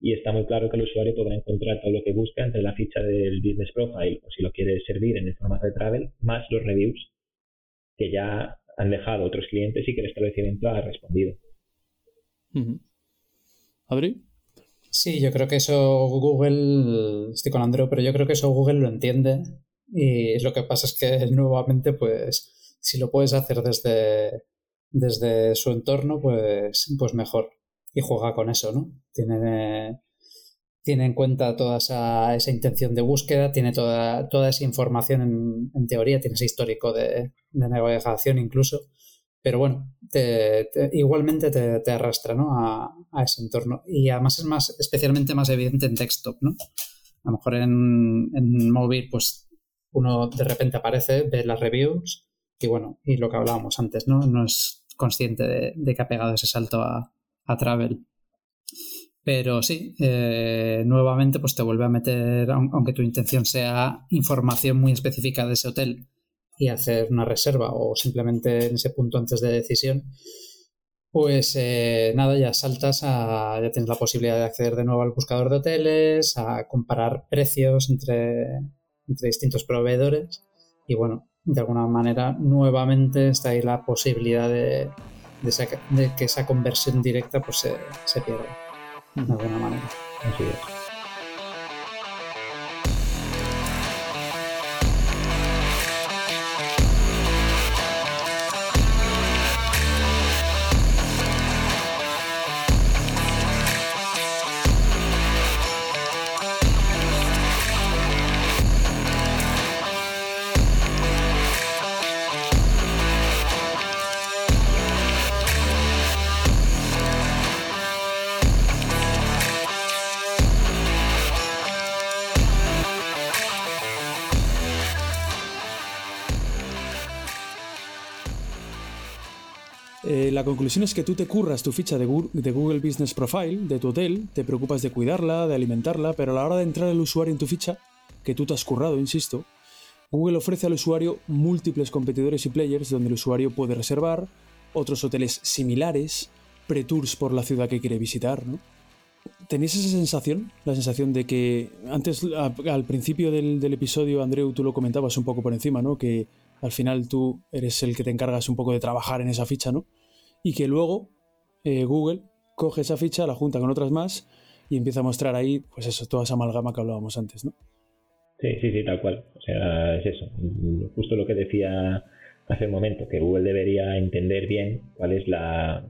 y está muy claro que el usuario podrá encontrar todo lo que busca entre la ficha del business profile o si lo quiere servir en el formato de travel, más los reviews que ya han dejado otros clientes y que el establecimiento ha respondido. ¿Adri? Sí, yo creo que eso Google, estoy con Andrew, pero yo creo que eso Google lo entiende y lo que pasa es que nuevamente, pues, si lo puedes hacer desde, desde su entorno, pues, pues mejor. Y juega con eso, ¿no? Tiene, tiene en cuenta toda esa, esa intención de búsqueda, tiene toda, toda esa información en, teoría, tiene ese histórico de, navegación incluso pero bueno, te, igualmente te, te, arrastra ¿no? a, a, ese entorno. Y además es más, especialmente más evidente en desktop, ¿no? A lo mejor en, en móvil, pues uno de repente aparece, ve las reviews y bueno, y lo que hablábamos antes, ¿no? No es consciente de, que ha pegado ese salto a, a Travel. Pero sí, eh, nuevamente pues te vuelve a meter, aunque tu intención sea información muy específica de ese hotel, y hacer una reserva o simplemente en ese punto antes de decisión, Pues eh, nada, ya saltas a. ya tienes la posibilidad de acceder de nuevo al buscador de hoteles, a comparar precios entre, entre distintos proveedores. Y bueno, de alguna manera, nuevamente está ahí la posibilidad de, de, que esa conversión directa pues se, se pierda. De alguna manera. Así. La conclusión es que tú te curras tu ficha de Google Business Profile de tu hotel, te preocupas de cuidarla, de alimentarla, pero a la hora de entrar el usuario en tu ficha, que tú te has currado, insisto, Google ofrece al usuario múltiples competidores y players donde el usuario puede reservar, otros hoteles similares, pre-tours por la ciudad que quiere visitar, ¿no? ¿Tenéis esa sensación? La sensación de que antes, al principio del, del, episodio, Andreu, tú lo comentabas un poco por encima, ¿no? Que al final tú eres el que te encargas un poco de trabajar en esa ficha, ¿no? Y que luego eh, Google coge esa ficha, la junta con otras más y empieza a mostrar ahí, pues eso, toda esa amalgama que hablábamos antes, ¿no? Sí, sí, sí, tal cual. O sea, es eso. Justo lo que decía hace un momento, que Google debería entender bien cuál es la,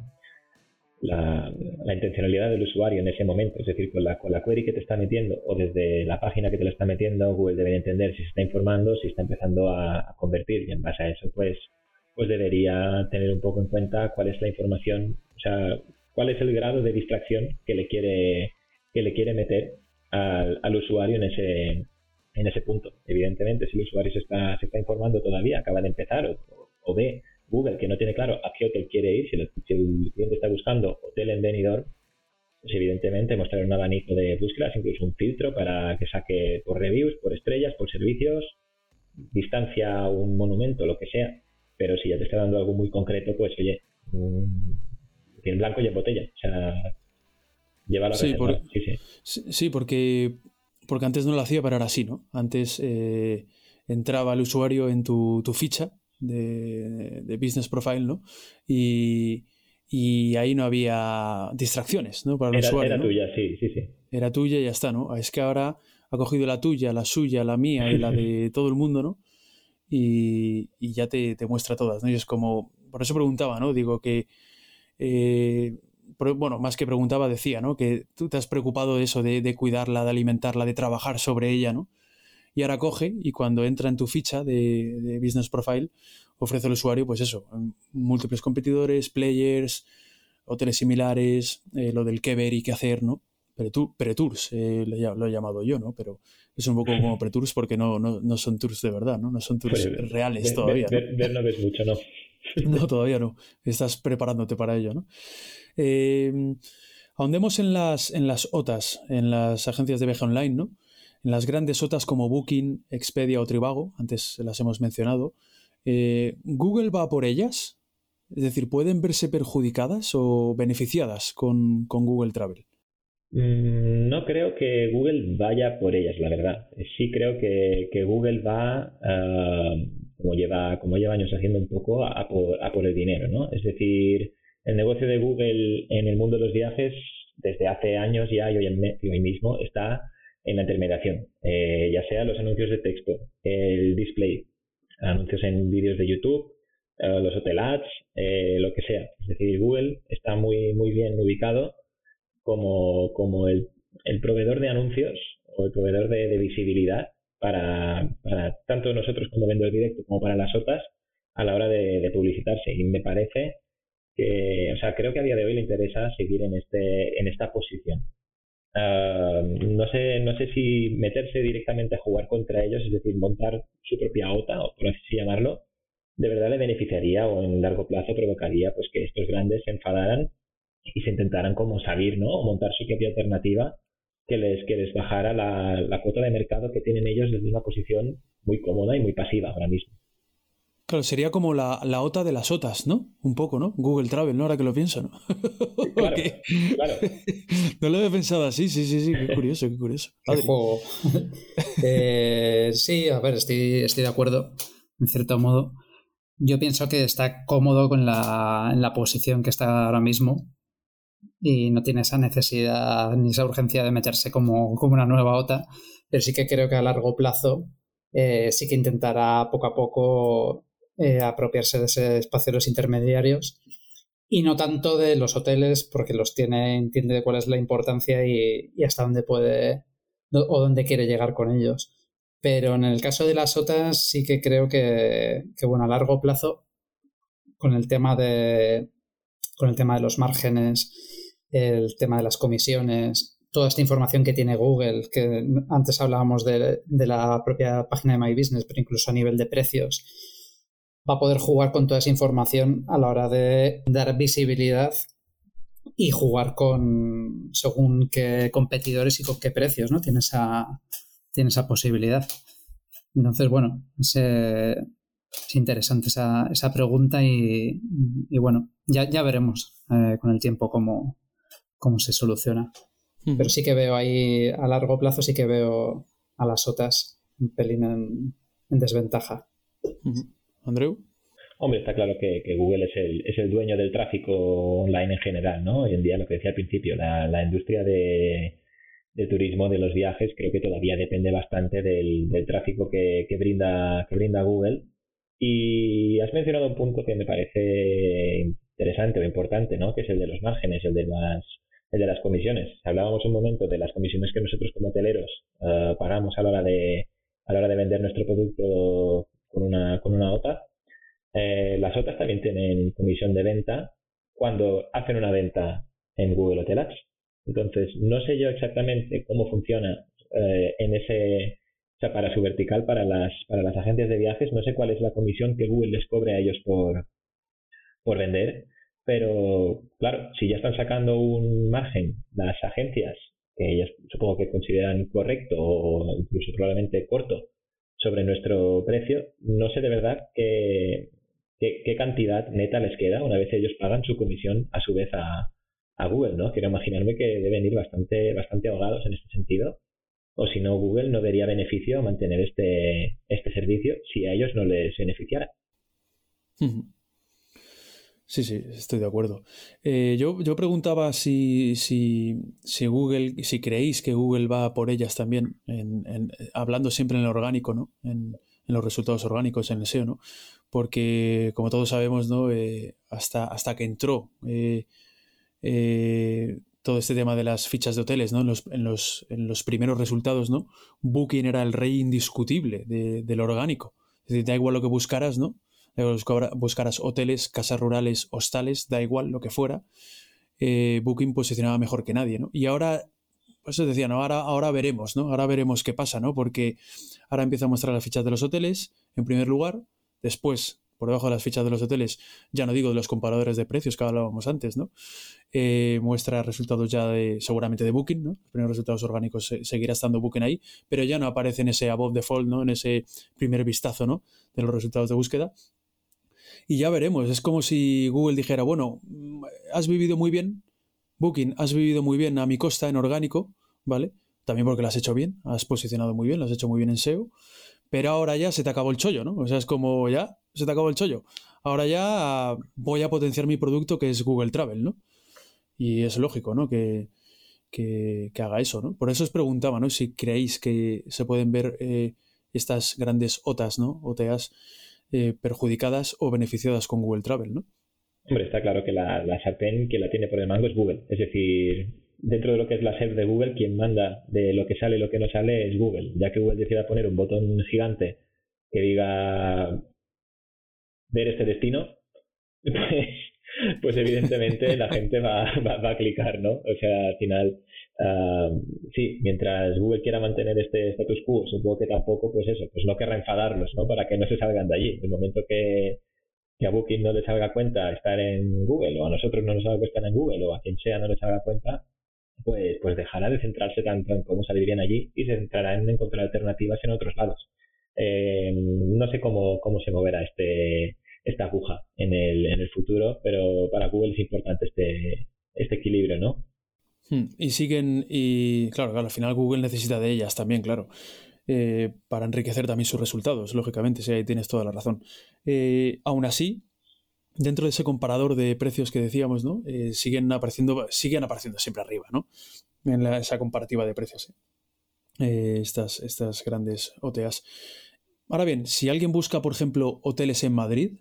la, intencionalidad del usuario en ese momento. Es decir, con la, con la query que te está metiendo o desde la página que te la está metiendo, Google debería entender si se está informando, si está empezando a convertir. Y en base a eso, pues pues debería tener un poco en cuenta cuál es la información, o sea, cuál es el grado de distracción que le quiere, que le quiere meter al, al usuario en ese, en ese punto. Evidentemente, si el usuario se está, se está informando todavía, acaba de empezar, o, o ve Google que no tiene claro a qué hotel quiere ir, si el, cliente está buscando hotel en venidor, pues evidentemente mostrar un abanico de búsquedas, incluso un filtro para que saque por reviews, por estrellas, por servicios, distancia un monumento, lo que sea pero si ya te está dando algo muy concreto, pues oye, tiene blanco y en botella. O sea, lleva la sí, sí, sí. porque, porque antes no lo hacía, pero ahora sí, ¿no? Antes eh, entraba el usuario en tu, ficha de, Business Profile, ¿no? Y, ahí no había distracciones, ¿no? Para el era, usuario. Era tuya, sí, sí, sí. Era tuya y ya está, ¿no? Es que ahora ha cogido la tuya, la suya, la mía y la de todo el mundo, ¿no? Y, ya te, muestra todas, ¿no? Y es como, por eso preguntaba, ¿no? Digo que, eh, bueno, más que preguntaba, decía, ¿no? Que tú te has preocupado de eso, de, cuidarla, de alimentarla, de trabajar sobre ella, ¿no? Y ahora coge y cuando entra en tu ficha de, Business Profile, ofrece al usuario, pues eso, múltiples competidores, players, hoteles similares, eh, lo del qué ver y qué hacer, ¿no? Pre-tours, eh, lo he llamado yo, ¿no? Pero es un poco como pre-tours porque no, no, son tours de verdad, ¿no? No son tours pues, reales todavía. Ver, ¿no? ves mucho, ¿no? no, todavía no. Estás preparándote para ello, ¿no? Eh, ahondemos en las, en las OTAs, en las agencias de viaje online, ¿no? En las grandes OTAs como Booking, Expedia o Trivago, antes las hemos mencionado. Eh, ¿Google va por ellas? Es decir, ¿pueden verse perjudicadas o beneficiadas con, con Google Travel? Mm, no creo que Google vaya por ellas, la verdad. Sí creo que, Google va, ah, como, lleva, como lleva años haciendo un poco, a por, el dinero, ¿no? Es decir, el negocio de Google en el mundo de los viajes desde hace años ya y hoy, mismo está en la intermediación, eh, ya sea los anuncios de texto, el display, anuncios en vídeos de YouTube, eh, los hotel ads, eh, lo que sea. Es decir, Google está muy, muy bien ubicado como, como el, el, proveedor de anuncios o el proveedor de, visibilidad para, para, tanto nosotros como vendedor directo como para las otras a la hora de, publicitarse. Y me parece que, o sea, creo que a día de hoy le interesa seguir en, este, en esta posición. Ah, no, sé, no sé si meterse directamente a jugar contra ellos, es decir, montar su propia OTA, o por así llamarlo, de verdad le beneficiaría o en largo plazo provocaría pues que estos grandes se enfadaran y se intentaran como salir, ¿no? O montar su propia alternativa que les, que les bajara la, cuota de mercado que tienen ellos desde una posición muy cómoda y muy pasiva ahora mismo. Claro, sería como la, la, OTA de las OTAs, ¿no? Un poco, ¿no? Google Travel, ¿no? Ahora que lo pienso, ¿no? Claro, claro. No lo había pensado así, sí, sí, sí, qué curioso, qué curioso. Qué juego. eh, sí, a ver, estoy, estoy de acuerdo, en cierto modo. Yo pienso que está cómodo con la, en la posición que está ahora mismo y no tiene esa necesidad ni esa urgencia de meterse como, como una nueva OTA, pero sí que creo que a largo plazo eh, sí que intentará poco a poco eh, apropiarse de ese espacio de los intermediarios y no tanto de los hoteles porque los tiene, entiende de cuál es la importancia y, y hasta dónde puede o dónde quiere llegar con ellos. Pero en el caso de las OTAs sí que creo que, que bueno, a largo plazo, con el tema de con el tema de los márgenes, el tema de las comisiones, toda esta información que tiene Google, que antes hablábamos de, de la propia página de My Business, pero incluso a nivel de precios, va a poder jugar con toda esa información a la hora de dar visibilidad y jugar con según qué competidores y con qué precios, ¿no? Tiene esa, tiene esa posibilidad. Entonces, bueno, es, es interesante esa, esa pregunta y, bueno, ya, ya veremos eh, con el tiempo cómo, cómo se soluciona. Uh -huh. Pero sí que veo ahí, a largo plazo, sí que veo a las OTAs un pelín en, en desventaja. Uh -huh. Andreu. Hombre, está claro que, que, Google es el, es el dueño del tráfico online en general, ¿no? Hoy en día, lo que decía al principio, la, la industria de, de, turismo, de los viajes, creo que todavía depende bastante del, del tráfico que, que, brinda, que brinda Google. Y has mencionado un punto que me parece interesante o importante, ¿no? Que es el de los márgenes, el de las, el de las comisiones. Hablábamos un momento de las comisiones que nosotros como hoteleros uh, pagamos a la hora de a la hora de vender nuestro producto con una, con una OTA eh, las otras también tienen comisión de venta cuando hacen una venta en Google Hotel. Entonces, no sé yo exactamente cómo funciona eh, en ese, o sea, para su vertical, para las, para las agencias de viajes, no sé cuál es la comisión que Google les cobre a ellos por, por vender, pero claro, si ya están sacando un margen las agencias, que ellas supongo que consideran correcto o incluso probablemente corto sobre nuestro precio, no sé de verdad qué, qué, cantidad neta les queda una vez ellos pagan su comisión a su vez a, a, Google, ¿no? Quiero imaginarme que deben ir bastante, bastante ahogados en este sentido. O si no, Google no vería beneficio a mantener este, este servicio si a ellos no les beneficiara. Sí, sí, estoy de acuerdo. Eh, yo, yo preguntaba si, si, si, Google, si creéis que Google va por ellas también, en, en, hablando siempre en el orgánico, ¿no? En, en los resultados orgánicos en el SEO, ¿no? Porque, como todos sabemos, ¿no? Eh, hasta, hasta que entró eh, eh, todo este tema de las fichas de hoteles, ¿no? En los, los, en los primeros resultados, ¿no? Booking era el rey indiscutible de, del orgánico. Es decir, da igual lo que buscaras, ¿no? Buscaras hoteles, casas rurales, hostales, da igual lo que fuera. Booking posicionaba mejor que nadie, ¿no? Y ahora eso decía, ¿no? Ahora, ahora veremos, ¿no? Ahora veremos qué pasa, ¿no? Porque ahora empieza a mostrar las fichas de los hoteles, en primer lugar, después, por debajo de las fichas de los hoteles, ya no digo de los comparadores de precios que hablábamos antes, ¿no? Eh, muestra resultados ya de, seguramente de Booking, ¿no? Los primeros resultados orgánicos eh, seguirá estando Booking ahí, pero ya no aparece en ese above default, ¿no? En ese primer vistazo, ¿no? De los resultados de búsqueda. Y ya veremos, es como si Google dijera, bueno, has vivido muy bien, Booking, has vivido muy bien a mi costa en orgánico, ¿vale? También porque lo has hecho bien, has posicionado muy bien, lo has hecho muy bien en SEO, pero ahora ya se te acabó el chollo, ¿no? O sea, es como ya se te acabó el chollo. Ahora ya voy a potenciar mi producto que es Google Travel, ¿no? Y es lógico, ¿no? Que, que, que haga eso, ¿no? Por eso os preguntaba, ¿no? Si creéis que se pueden ver eh, estas grandes OTAs, ¿no? OTAs eh, perjudicadas o beneficiadas con Google Travel, ¿no? Hombre, está claro que la, la sartén que la tiene por el mango es Google. Es decir, dentro de lo que es la SERP de Google, quien manda de lo que sale y lo que no sale es Google. Ya que Google decida poner un botón gigante que diga ver este destino, pues, pues evidentemente la gente va, va, va, a clicar, ¿no? O sea, al final, sí, mientras Google quiera mantener este status quo, supongo que tampoco, pues eso, pues no querrá enfadarlos, ¿no? Para que no se salgan de allí. El momento que, que a Booking no les salga cuenta estar en Google, o a nosotros no nos salga cuenta en Google, o a quien sea no les salga cuenta, pues, pues dejará de centrarse tanto en cómo salir bien allí y se centrará en encontrar alternativas en otros lados. Eh, no sé cómo, cómo se moverá este, esta aguja en el, en el futuro, pero para Google es importante este, este equilibrio, ¿no? Hmm, y siguen, y claro, al final Google necesita de ellas también, claro, eh, para enriquecer también sus resultados, lógicamente, si ahí tienes toda la razón. Eh, aún así, dentro de ese comparador de precios que decíamos, ¿no? Eh, siguen apareciendo, siguen apareciendo siempre arriba, ¿no? En esa comparativa de precios. estas, estas grandes OTAs. Ahora bien, si alguien busca, por ejemplo, hoteles en Madrid,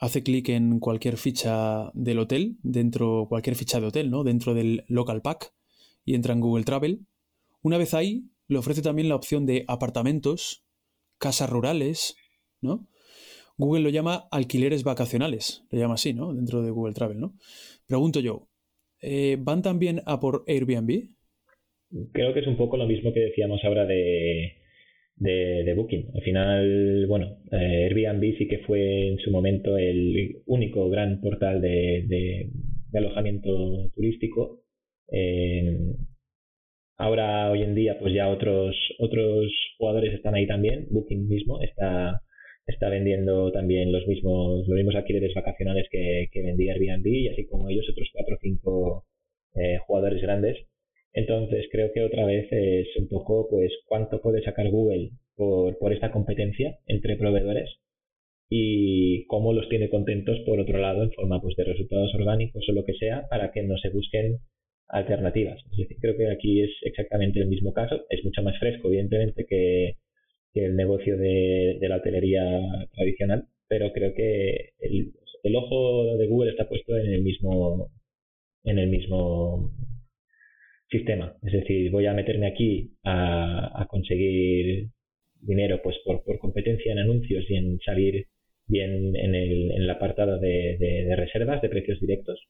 hace clic en cualquier ficha del hotel, dentro, cualquier ficha de hotel, ¿no? Dentro del local pack y entra en Google Travel. Una vez ahí, le ofrece también la opción de apartamentos, casas rurales, ¿no? Google lo llama alquileres vacacionales, lo llama así, ¿no? Dentro de Google Travel, ¿no? Pregunto yo, eh, ¿van también a por Airbnb? Creo que es un poco lo mismo que decíamos ahora de, de, Booking. Al final, bueno, eh, Airbnb sí que fue en su momento el único gran portal de, alojamiento turístico. ahora, hoy en día, pues ya otros, otros jugadores están ahí también. Booking mismo está, está vendiendo también los mismos, los mismos alquileres vacacionales que, que vendía Airbnb y así como ellos otros cuatro o cinco eh, jugadores grandes entonces creo que otra vez es un poco pues cuánto puede sacar Google por, por esta competencia entre proveedores y cómo los tiene contentos por otro lado en forma pues de resultados orgánicos o lo que sea para que no se busquen alternativas. Es decir, creo que aquí es exactamente el mismo caso. Es mucho más fresco, evidentemente, que, el negocio de, de, la hotelería tradicional, pero creo que el, el ojo de Google está puesto en el mismo en el mismo sistema. Es decir, voy a meterme aquí a, conseguir dinero pues por, competencia en anuncios y en salir bien en el, en el apartado de, reservas, de precios directos,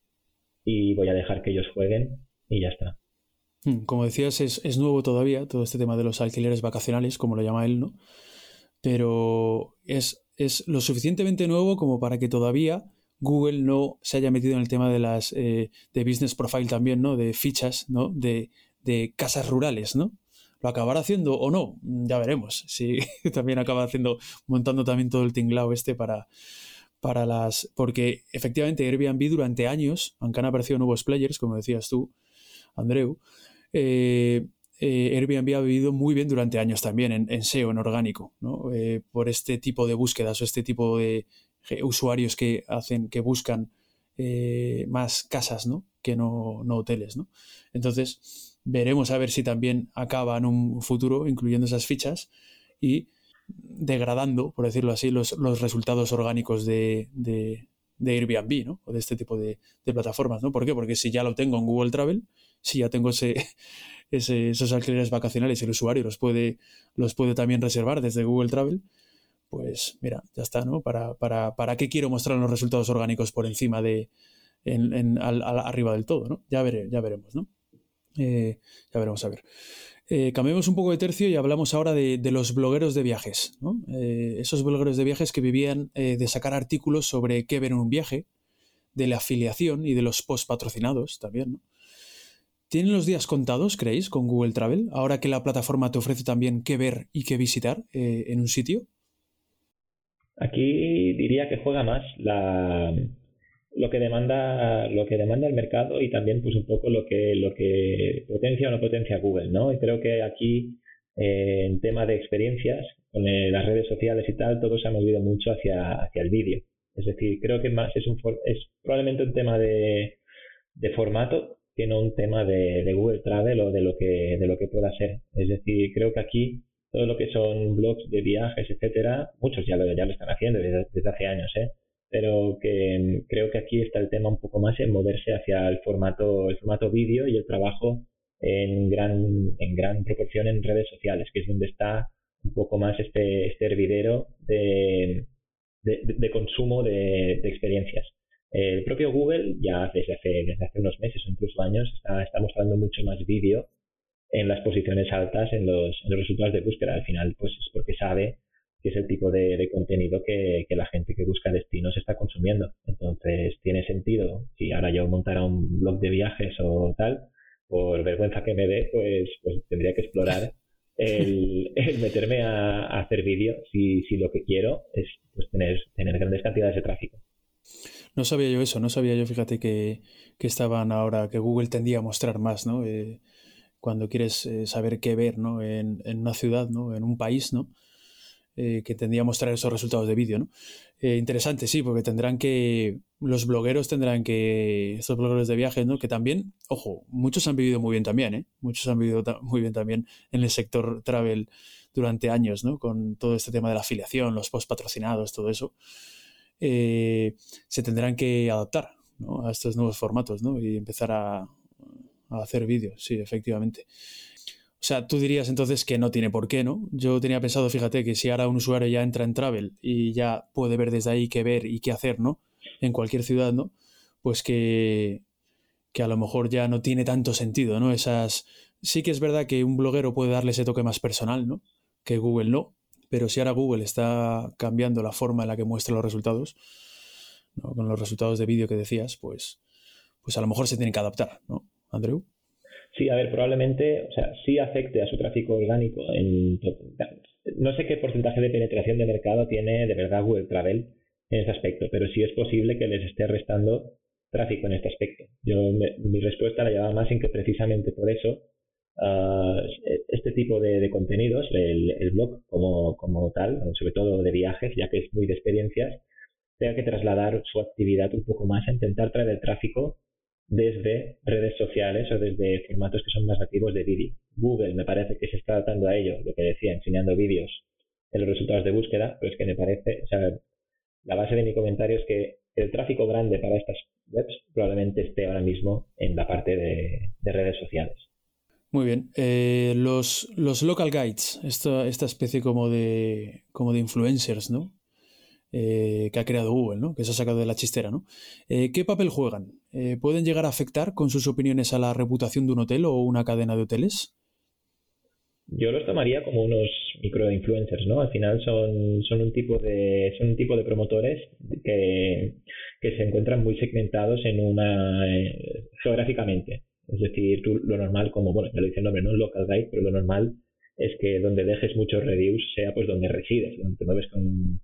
y voy a dejar que ellos jueguen y ya está. Hmm, como decías, es, es nuevo todavía todo este tema de los alquileres vacacionales, como lo llama él, ¿no? Pero es, es lo suficientemente nuevo como para que todavía Google no se haya metido en el tema de las eh, de business profile también, ¿no? De fichas, ¿no? De, casas rurales, ¿no? ¿Lo acabará haciendo o no? Ya veremos. Si también acaba haciendo, montando también todo el tinglao este para, para las. Porque efectivamente Airbnb durante años, aunque han aparecido nuevos players, como decías tú, Andreu, eh, eh, Airbnb ha vivido muy bien durante años también en, SEO, en orgánico, ¿no? por este tipo de búsquedas o este tipo de usuarios que hacen, que buscan eh, más casas, ¿no? Que no, no hoteles, ¿no? Entonces, veremos a ver si también acaba en un futuro incluyendo esas fichas y degradando, por decirlo así, los, los resultados orgánicos de, de, Airbnb, ¿no? O de este tipo de, plataformas, ¿no? ¿Por qué? Porque si ya lo tengo en Google Travel, si ya tengo ese, esos alquileres vacacionales, el usuario los puede, los puede también reservar desde Google Travel, pues mira, ya está, ¿no? ¿Para, para, para qué quiero mostrar los resultados orgánicos por encima de, en, al, arriba del todo, ¿no? Ya, veré, ya veremos, ¿no? Eh, ya veremos, a ver. Eh, cambiemos un poco de tercio y hablamos ahora de, los blogueros de viajes, ¿no? Eh, esos blogueros de viajes que vivían de sacar artículos sobre qué ver en un viaje, de la afiliación y de los post patrocinados también, ¿no? ¿Tienen los días contados, creéis, con Google Travel, ahora que la plataforma te ofrece también qué ver y qué visitar en un sitio? Aquí diría que juega más la, lo que demanda lo que demanda el mercado y también pues un poco lo que lo que potencia o no potencia Google, ¿no? Y creo que aquí eh, en tema de experiencias con eh, las redes sociales y tal todo se ha movido mucho hacia hacia el vídeo. Es decir, creo que más es un es probablemente un tema de, de formato que no un tema de, de Google Travel o de lo que de lo que pueda ser. Es decir, creo que aquí todo lo que son blogs de viajes, etcétera, muchos ya lo, ya lo están haciendo desde, hace años, ¿eh? pero que mm, creo que aquí está el tema un poco más en moverse hacia el formato, el formato vídeo y el trabajo en gran, en gran proporción en redes sociales, que es donde está un poco más este, este hervidero de, de, consumo de, experiencias. El propio Google ya desde hace, desde hace unos meses o incluso años está, está mostrando mucho más vídeo en las posiciones altas en los, resultados de búsqueda. Al final, pues es porque sabe que es el tipo de, contenido que, la gente que busca destinos está consumiendo. Entonces, tiene sentido. Si ahora yo montara un blog de viajes o tal, por vergüenza que me dé, pues, pues tendría que explorar el, meterme a, hacer vídeo si, si, lo que quiero es pues, tener, tener grandes cantidades de tráfico. No sabía yo eso, no sabía yo, fíjate, que, que estaban ahora, que Google tendía a mostrar más, ¿no? Eh, cuando quieres eh, saber qué ver, ¿no? En, en, una ciudad, ¿no? En un país, ¿no? Eh, que tendría a mostrar esos resultados de vídeo, ¿no? interesante, sí, porque tendrán que, los blogueros tendrán que, estos blogueros de viajes, ¿no? Que también, ojo, muchos han vivido muy bien también, ¿eh? Muchos han vivido muy bien también en el sector travel durante años, ¿no? Con todo este tema de la afiliación, los post patrocinados, todo eso. Eh, se tendrán que adaptar a estos nuevos formatos ¿no? y empezar a, a hacer vídeos, sí, efectivamente. O sea, tú dirías entonces que no tiene por qué, ¿no? Yo tenía pensado, fíjate, que si ahora un usuario ya entra en Travel y ya puede ver desde ahí qué ver y qué hacer, ¿no? En cualquier ciudad, ¿no? Pues que, que a lo mejor ya no tiene tanto sentido, ¿no? Esas... Sí que es verdad que un bloguero puede darle ese toque más personal, ¿no? Que Google no. Pero si ahora Google está cambiando la forma en la que muestra los resultados, con los resultados de vídeo que decías, pues, pues a lo mejor se tienen que adaptar, ¿no, Andrew? Sí, a ver, probablemente, o sea, sí afecte a su tráfico orgánico. En, no sé qué porcentaje de penetración de mercado tiene de verdad Google Travel en ese aspecto, pero sí es posible que les esté restando tráfico en este aspecto. Yo mi respuesta la llevaba más en que precisamente por eso Ah, este tipo de, contenidos, el, blog como, como, tal, sobre todo de viajes, ya que es muy de experiencias, tenga que trasladar su actividad un poco más a intentar traer el tráfico desde redes sociales o desde formatos que son más nativos de vídeo. Google me parece que se está adaptando a ello, lo que decía, enseñando vídeos en los resultados de búsqueda, pero es que me parece, o sea, la base de mi comentario es que el tráfico grande para estas webs probablemente esté ahora mismo en la parte de redes sociales. Muy bien. Eh, los, los local guides, esta, esta especie como de, como de influencers, ¿no? Eh, que ha creado Google, ¿no? Que se ha sacado de la chistera, ¿no? Eh, ¿Qué papel juegan? ¿Pueden llegar a afectar con sus opiniones a la reputación de un hotel o una cadena de hoteles? Yo los tomaría como unos microinfluencers, ¿no? Al final son, son un tipo de son un tipo de promotores que, que se encuentran muy segmentados en una geográficamente. Es decir, tú lo normal, como, bueno, ya lo dice el nombre, no local guide, pero lo normal es que donde dejes muchos reviews sea pues donde resides, donde te mueves con,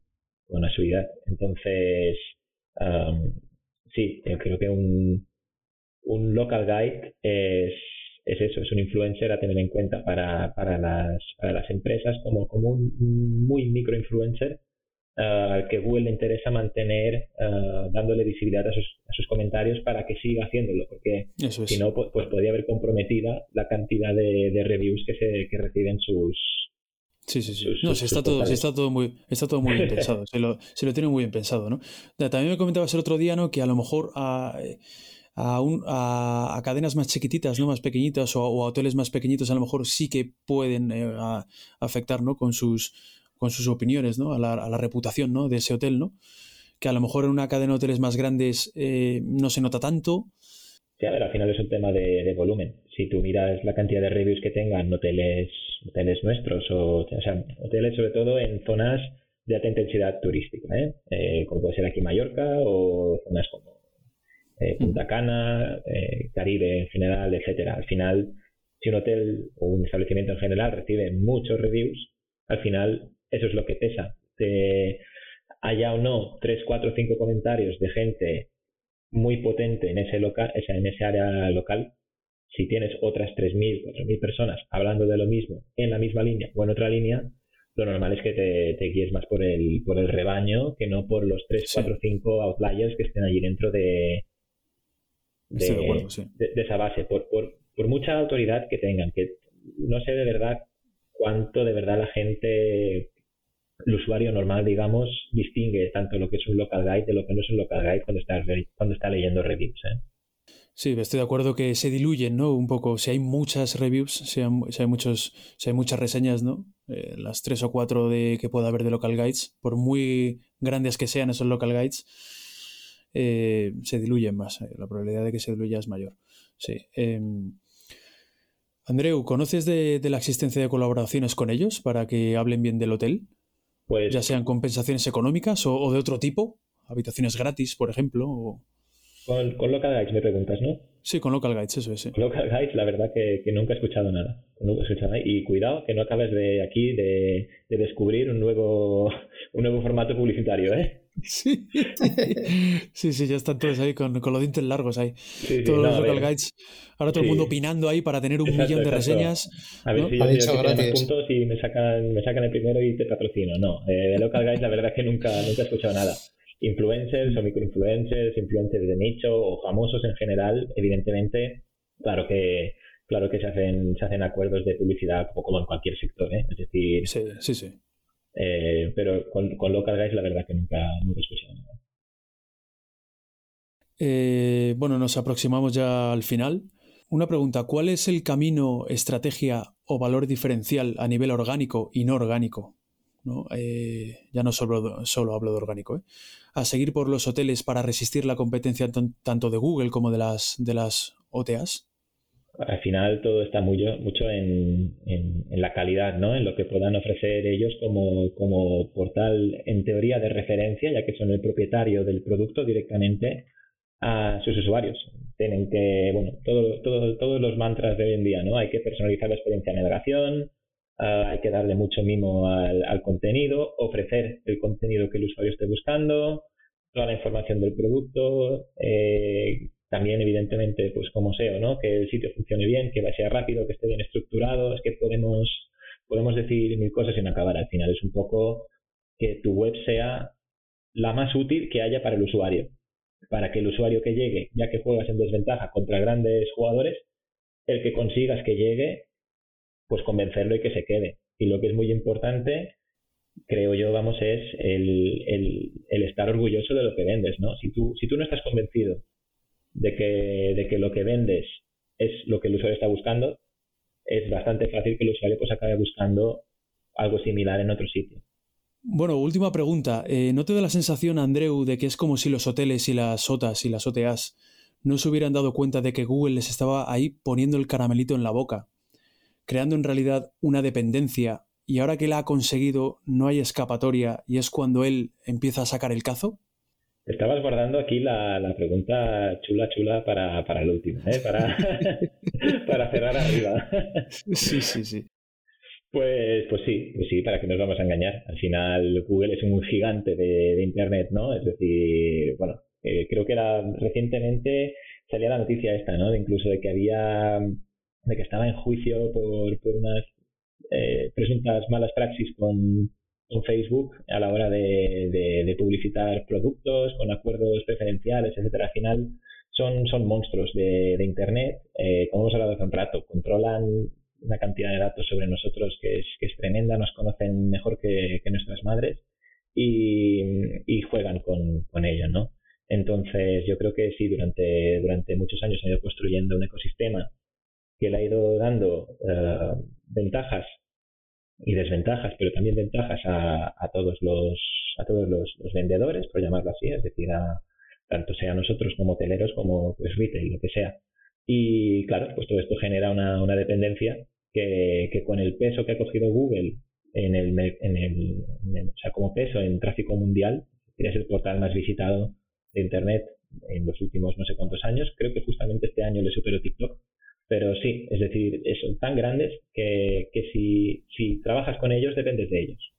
con asiduidad. Entonces, sí, yo creo que un, un local guide es, es eso, es un influencer a tener en cuenta para, para, las, para las empresas como, como un muy micro influencer uh, que Google le interesa mantener uh, dándole visibilidad a sus, a sus, comentarios para que siga haciéndolo, porque si no, pues, pues, podría haber comprometida la cantidad de, de reviews que, se, que reciben sus, Sí, sí, sí. no, está, todo, está, todo muy, está todo muy bien pensado. Se lo, se lo tiene muy bien pensado, ¿no? También me comentabas el otro día, ¿no? Que a lo mejor a, a, un, a, a cadenas más chiquititas, ¿no? Más pequeñitas o, o, a hoteles más pequeñitos a lo mejor sí que pueden eh, a, afectar, ¿no? Con sus, con sus opiniones, ¿no? A la, a la, reputación, ¿no? De ese hotel, ¿no? Que a lo mejor en una cadena de hoteles más grandes eh, no se nota tanto. Sí, a ver, al final es un tema de, de, volumen. Si tú miras la cantidad de reviews que tengan hoteles, hoteles nuestros, o, o sea, hoteles sobre todo en zonas de alta intensidad turística, ¿eh? eh como puede ser aquí Mallorca o zonas como eh, Punta Cana, eh, Caribe en general, etcétera. Al final, si un hotel o un establecimiento en general recibe muchos reviews, al final eso es lo que pesa. haya o no 3, 4, 5 comentarios de gente muy potente en ese, local, en ese área local, si tienes otras 3.000, 4.000 personas hablando de lo mismo en la misma línea o en otra línea, lo normal es que te, te guíes más por el, por el rebaño que no por los 3, 4, 5 outliers que estén allí dentro de, de, de, esa base. Por, por, por mucha autoridad que tengan, que no sé de verdad cuánto de verdad la gente el usuario normal, digamos, distingue tanto lo que es un local guide de lo que no es un local guide cuando está, leyendo reviews. ¿eh? Sí, estoy de acuerdo que se diluyen, ¿no? Un poco. Si hay muchas reviews, si hay, muchos, si hay muchas reseñas, ¿no? Eh, las tres o cuatro de, que pueda haber de local guides, por muy grandes que sean esos local guides, eh, se diluyen más. La probabilidad de que se diluya es mayor. Sí. Em, Andreu, ¿conoces de, de la existencia de colaboraciones con ellos para que hablen bien del hotel? Pues, ya sean compensaciones económicas o, o, de otro tipo, habitaciones gratis, por ejemplo. O... Con, con Local Guides me preguntas, ¿no? Sí, con Local Guides, eso es. Sí. Local Guides, la verdad que, que, nunca he escuchado nada. Nunca he escuchado nada. Y cuidado que no acabes de aquí de, de descubrir un nuevo, un nuevo formato publicitario, ¿eh? Sí. sí, sí, ya están todos ahí con, con los dientes largos ahí. Sí, sí, todos no, los local guides. Ahora todo el mundo opinando ahí para tener un exacto, millón de exacto. reseñas. A ver ¿no? si yo ha dicho gratis. puntos y me sacan, me sacan el primero y te patrocino. No, eh, de local guides la verdad es que nunca, nunca he escuchado nada. Influencers o microinfluencers, influencers de nicho o famosos en general, evidentemente, claro que claro que se hacen, se hacen acuerdos de publicidad como, como en cualquier sector, ¿eh? Es decir, sí, sí, sí. Eh, pero con, con, Local Guys la verdad que nunca, nunca he escuchado nada. Eh, bueno, nos aproximamos ya al final. Una pregunta, ¿cuál es el camino, estrategia o valor diferencial a nivel orgánico y no orgánico? ¿no? Eh, ya no solo, solo, hablo de orgánico. ¿eh? A seguir por los hoteles para resistir la competencia tanto de Google como de las, de las OTAs al final todo está muy, mucho en, en, la calidad, ¿no? En lo que puedan ofrecer ellos como, como portal, en teoría, de referencia, ya que son el propietario del producto directamente a sus usuarios. Tienen que, bueno, todo, todo, todos los mantras de hoy en día, ¿no? Hay que personalizar la experiencia de navegación, uh, hay que darle mucho mimo al, al contenido, ofrecer el contenido que el usuario esté buscando, toda la información del producto, eh, también, evidentemente, pues como SEO, ¿no? Que el sitio funcione bien, que sea rápido, que esté bien estructurado. Es que podemos, podemos decir mil cosas sin acabar. Al final es un poco que tu web sea la más útil que haya para el usuario. Para que el usuario que llegue, ya que juegas en desventaja contra grandes jugadores, el que consigas que llegue, pues convencerlo y que se quede. Y lo que es muy importante, creo yo, vamos, es el, el, el estar orgulloso de lo que vendes, ¿no? Si tú, si tú no estás convencido de que, de que lo que vendes es lo que el usuario está buscando, es bastante fácil que el usuario pues acabe buscando algo similar en otro sitio. Bueno, última pregunta. Eh, ¿No te da la sensación, Andreu, de que es como si los hoteles y las OTAs y las OTAs no se hubieran dado cuenta de que Google les estaba ahí poniendo el caramelito en la boca, creando en realidad una dependencia y ahora que la ha conseguido no hay escapatoria y es cuando él empieza a sacar el cazo? Estabas guardando aquí la, la pregunta chula, chula para, para el último, ¿eh? para, para cerrar arriba. sí, sí, sí. Pues, pues sí, pues sí, para que nos vamos a engañar. Al final Google es un gigante de, de Internet, ¿no? Es decir, bueno, eh, creo que era recientemente salía la noticia esta, ¿no? De incluso de que había, de que estaba en juicio por, por unas eh, presuntas malas praxis con, con Facebook a la hora de, de, publicitar productos, con acuerdos preferenciales, etcétera. Al final son, son monstruos de, de Internet. Eh, como hemos hablado hace un rato, controlan una cantidad de datos sobre nosotros que es, que es tremenda, nos conocen mejor que, que nuestras madres y, juegan con, con ello, ¿no? Entonces, yo creo que sí, durante, durante muchos años han ido construyendo un ecosistema que le ha ido dando uh, ventajas y desventajas, pero también ventajas a, a todos los a todos los, vendedores, por llamarlo así, es decir, a, tanto sea nosotros como hoteleros como pues retail, lo que sea. Y claro, pues todo esto genera una, una dependencia que, que, con el peso que ha cogido Google en el, en el, en el, o sea, como peso en tráfico mundial, es el portal más visitado de Internet en los últimos no sé cuántos años. Creo que justamente este año le superó TikTok pero sí, es decir, son tan grandes que, que si, si, trabajas con ellos, dependes de ellos.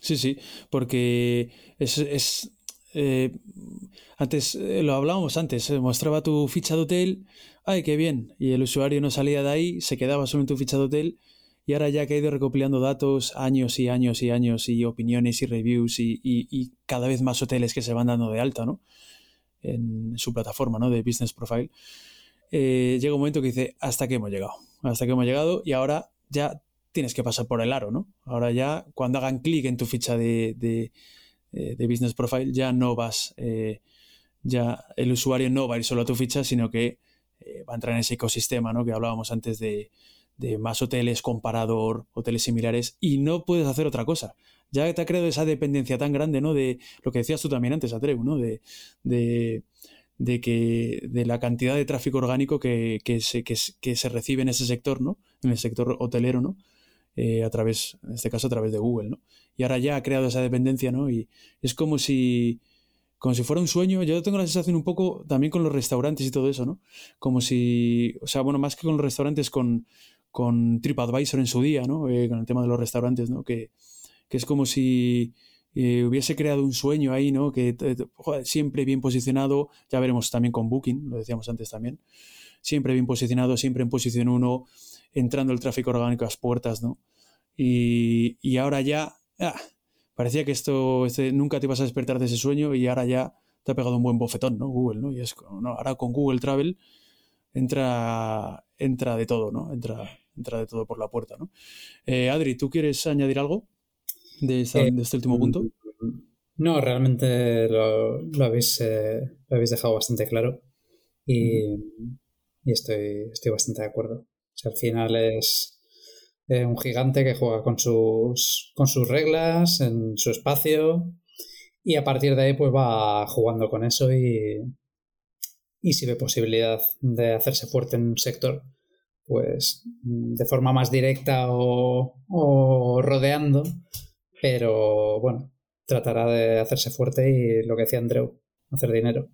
Sí, sí, porque es... es eh, antes, eh, lo hablábamos antes, eh, mostraba tu ficha de hotel, ay, qué bien, y el usuario no salía de ahí, se quedaba solo en tu ficha de hotel, y ahora ya que ha ido recopilando datos, años y años y años, y opiniones y reviews, y, y, y cada vez más hoteles que se van dando de alta, ¿no? En su plataforma, ¿no? De Business Profile eh, llega un momento que dice, hasta que hemos llegado, hasta que hemos llegado y ahora ya tienes que pasar por el aro, ¿no? Ahora ya cuando hagan clic en tu ficha de, de, eh, Business Profile ya no vas, eh, ya el usuario no va a ir solo a tu ficha, sino que eh, va a entrar en ese ecosistema, ¿no? Que hablábamos antes de, de más hoteles, comparador, hoteles similares, y no puedes hacer otra cosa. Ya te ha creado esa dependencia tan grande, ¿no? De lo que decías tú también antes, Atreu, ¿no? De, de que de la cantidad de tráfico orgánico que, que, se, que, que, se recibe en ese sector, ¿no? En el sector hotelero, ¿no? Eh, a través, en este caso, a través de Google, ¿no? Y ahora ya ha creado esa dependencia, ¿no? Y es como si, como si fuera un sueño. Yo tengo la sensación un poco también con los restaurantes y todo eso, ¿no? Como si, o sea, bueno, más que con los restaurantes, con, con TripAdvisor en su día, ¿no? Eh, con el tema de los restaurantes, ¿no? Que, que es como si eh, hubiese creado un sueño ahí, ¿no? Que joder, siempre bien posicionado, ya veremos también con Booking, lo decíamos antes también, siempre bien posicionado, siempre en posición 1, entrando el tráfico orgánico a las puertas, ¿no? Y, y ahora ya, ah, parecía que esto, este, nunca te ibas a despertar de ese sueño y ahora ya te ha pegado un buen bofetón, ¿no? Google, ¿no? Y es, no, ahora con Google Travel entra, entra de todo, ¿no? Entra, entra de todo por la puerta, ¿no? Eh, Adri, ¿tú quieres añadir algo de, Eh, de este último punto? No, realmente lo, lo habéis, eh, lo habéis dejado bastante claro y, y estoy, estoy bastante de acuerdo. O sea, al final es eh, un gigante que juega con sus, con sus reglas, en su espacio y a partir de ahí pues va jugando con eso y, y si ve posibilidad de hacerse fuerte en un sector, pues de forma más directa o, o rodeando, pero bueno, tratará de hacerse fuerte y lo que decía Andreu, hacer dinero.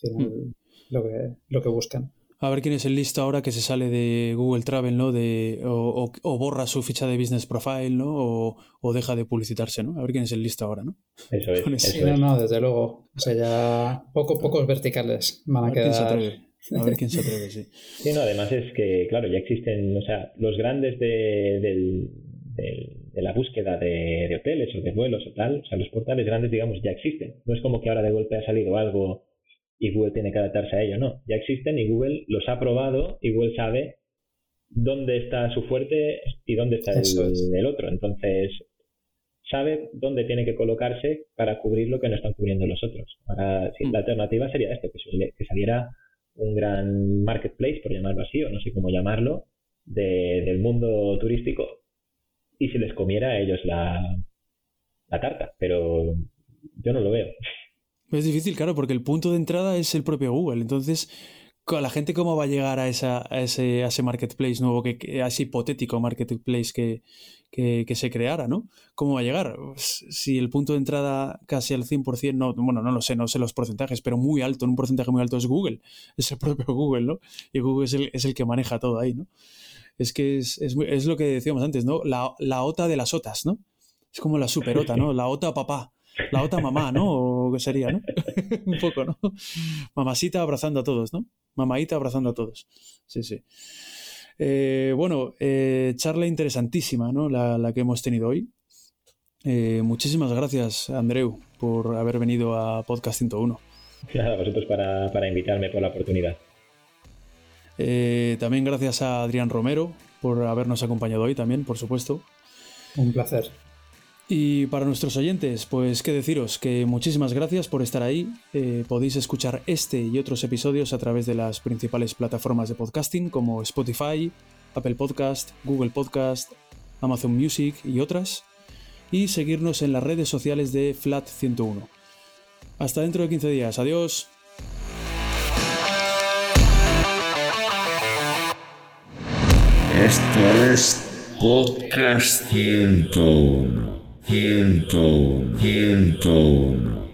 Final, lo, que, lo que buscan. A ver quién es el listo ahora que se sale de Google Travel, ¿no? De, o, o- o borra su ficha de business profile, ¿no? O, o deja de publicitarse, ¿no? A ver quién es el listo ahora, ¿no? Eso es. Eso es. no, no, desde luego. O sea, ya poco, pocos verticales van A a ver quién se quedar. atreve. A ver quién se atreve, sí. Sí, no, además es que, claro, ya existen, o sea, los grandes de, del- del- de la búsqueda de, de hoteles o de vuelos o tal, o sea, los portales grandes, digamos, ya existen. No es como que ahora de golpe ha salido algo y Google tiene que adaptarse a ello, no. Ya existen y Google los ha probado y Google sabe dónde está su fuerte y dónde está el, es. el otro. Entonces, sabe dónde tiene que colocarse para cubrir lo que no están cubriendo los otros. Ahora, sí, Mm. la alternativa sería esto, que, que saliera un gran marketplace, por llamarlo así, o no sé cómo llamarlo, de- del mundo turístico y se les comiera a ellos la, la tarta, pero yo no lo veo. Es difícil, claro, porque el punto de entrada es el propio Google. Entonces, la gente cómo va a llegar a, esa, a, ese, a ese marketplace nuevo, que, que- a ese hipotético marketplace que, que, se creara, ¿no? ¿Cómo va a llegar? Pues, si el punto de entrada casi al 100%, no, bueno, no lo sé, no sé los porcentajes, pero muy alto, un porcentaje muy alto es Google, es el propio Google, ¿no? Y Google es el, es el que maneja todo ahí, ¿no? Es que es, es, es lo que decíamos antes, ¿no? La, la OTA de las OTAs, ¿no? Es como la super OTA, ¿no? La OTA papá, la OTA mamá, ¿no? O qué sería, ¿no? un poco, ¿no? Mamasita abrazando a todos, ¿no? Mamaita abrazando a todos. Sí, sí. Eh, bueno, eh, charla interesantísima, ¿no? La, la que hemos tenido hoy. Eh, muchísimas gracias, Andreu, por haber venido a Podcast 101. Nada, vosotros para, para invitarme por la oportunidad. Eh, también gracias a Adrián Romero por habernos acompañado hoy también, por supuesto. Un placer. Y para nuestros oyentes, pues qué deciros, que muchísimas gracias por estar ahí. Eh, podéis escuchar este y otros episodios a través de las principales plataformas de podcasting como Spotify, Apple Podcast, Google Podcast, Amazon Music y otras. Y seguirnos en las redes sociales de Flat 101. Hasta dentro de 15 días. Adiós. Esto es Podcast 101. 101. 101.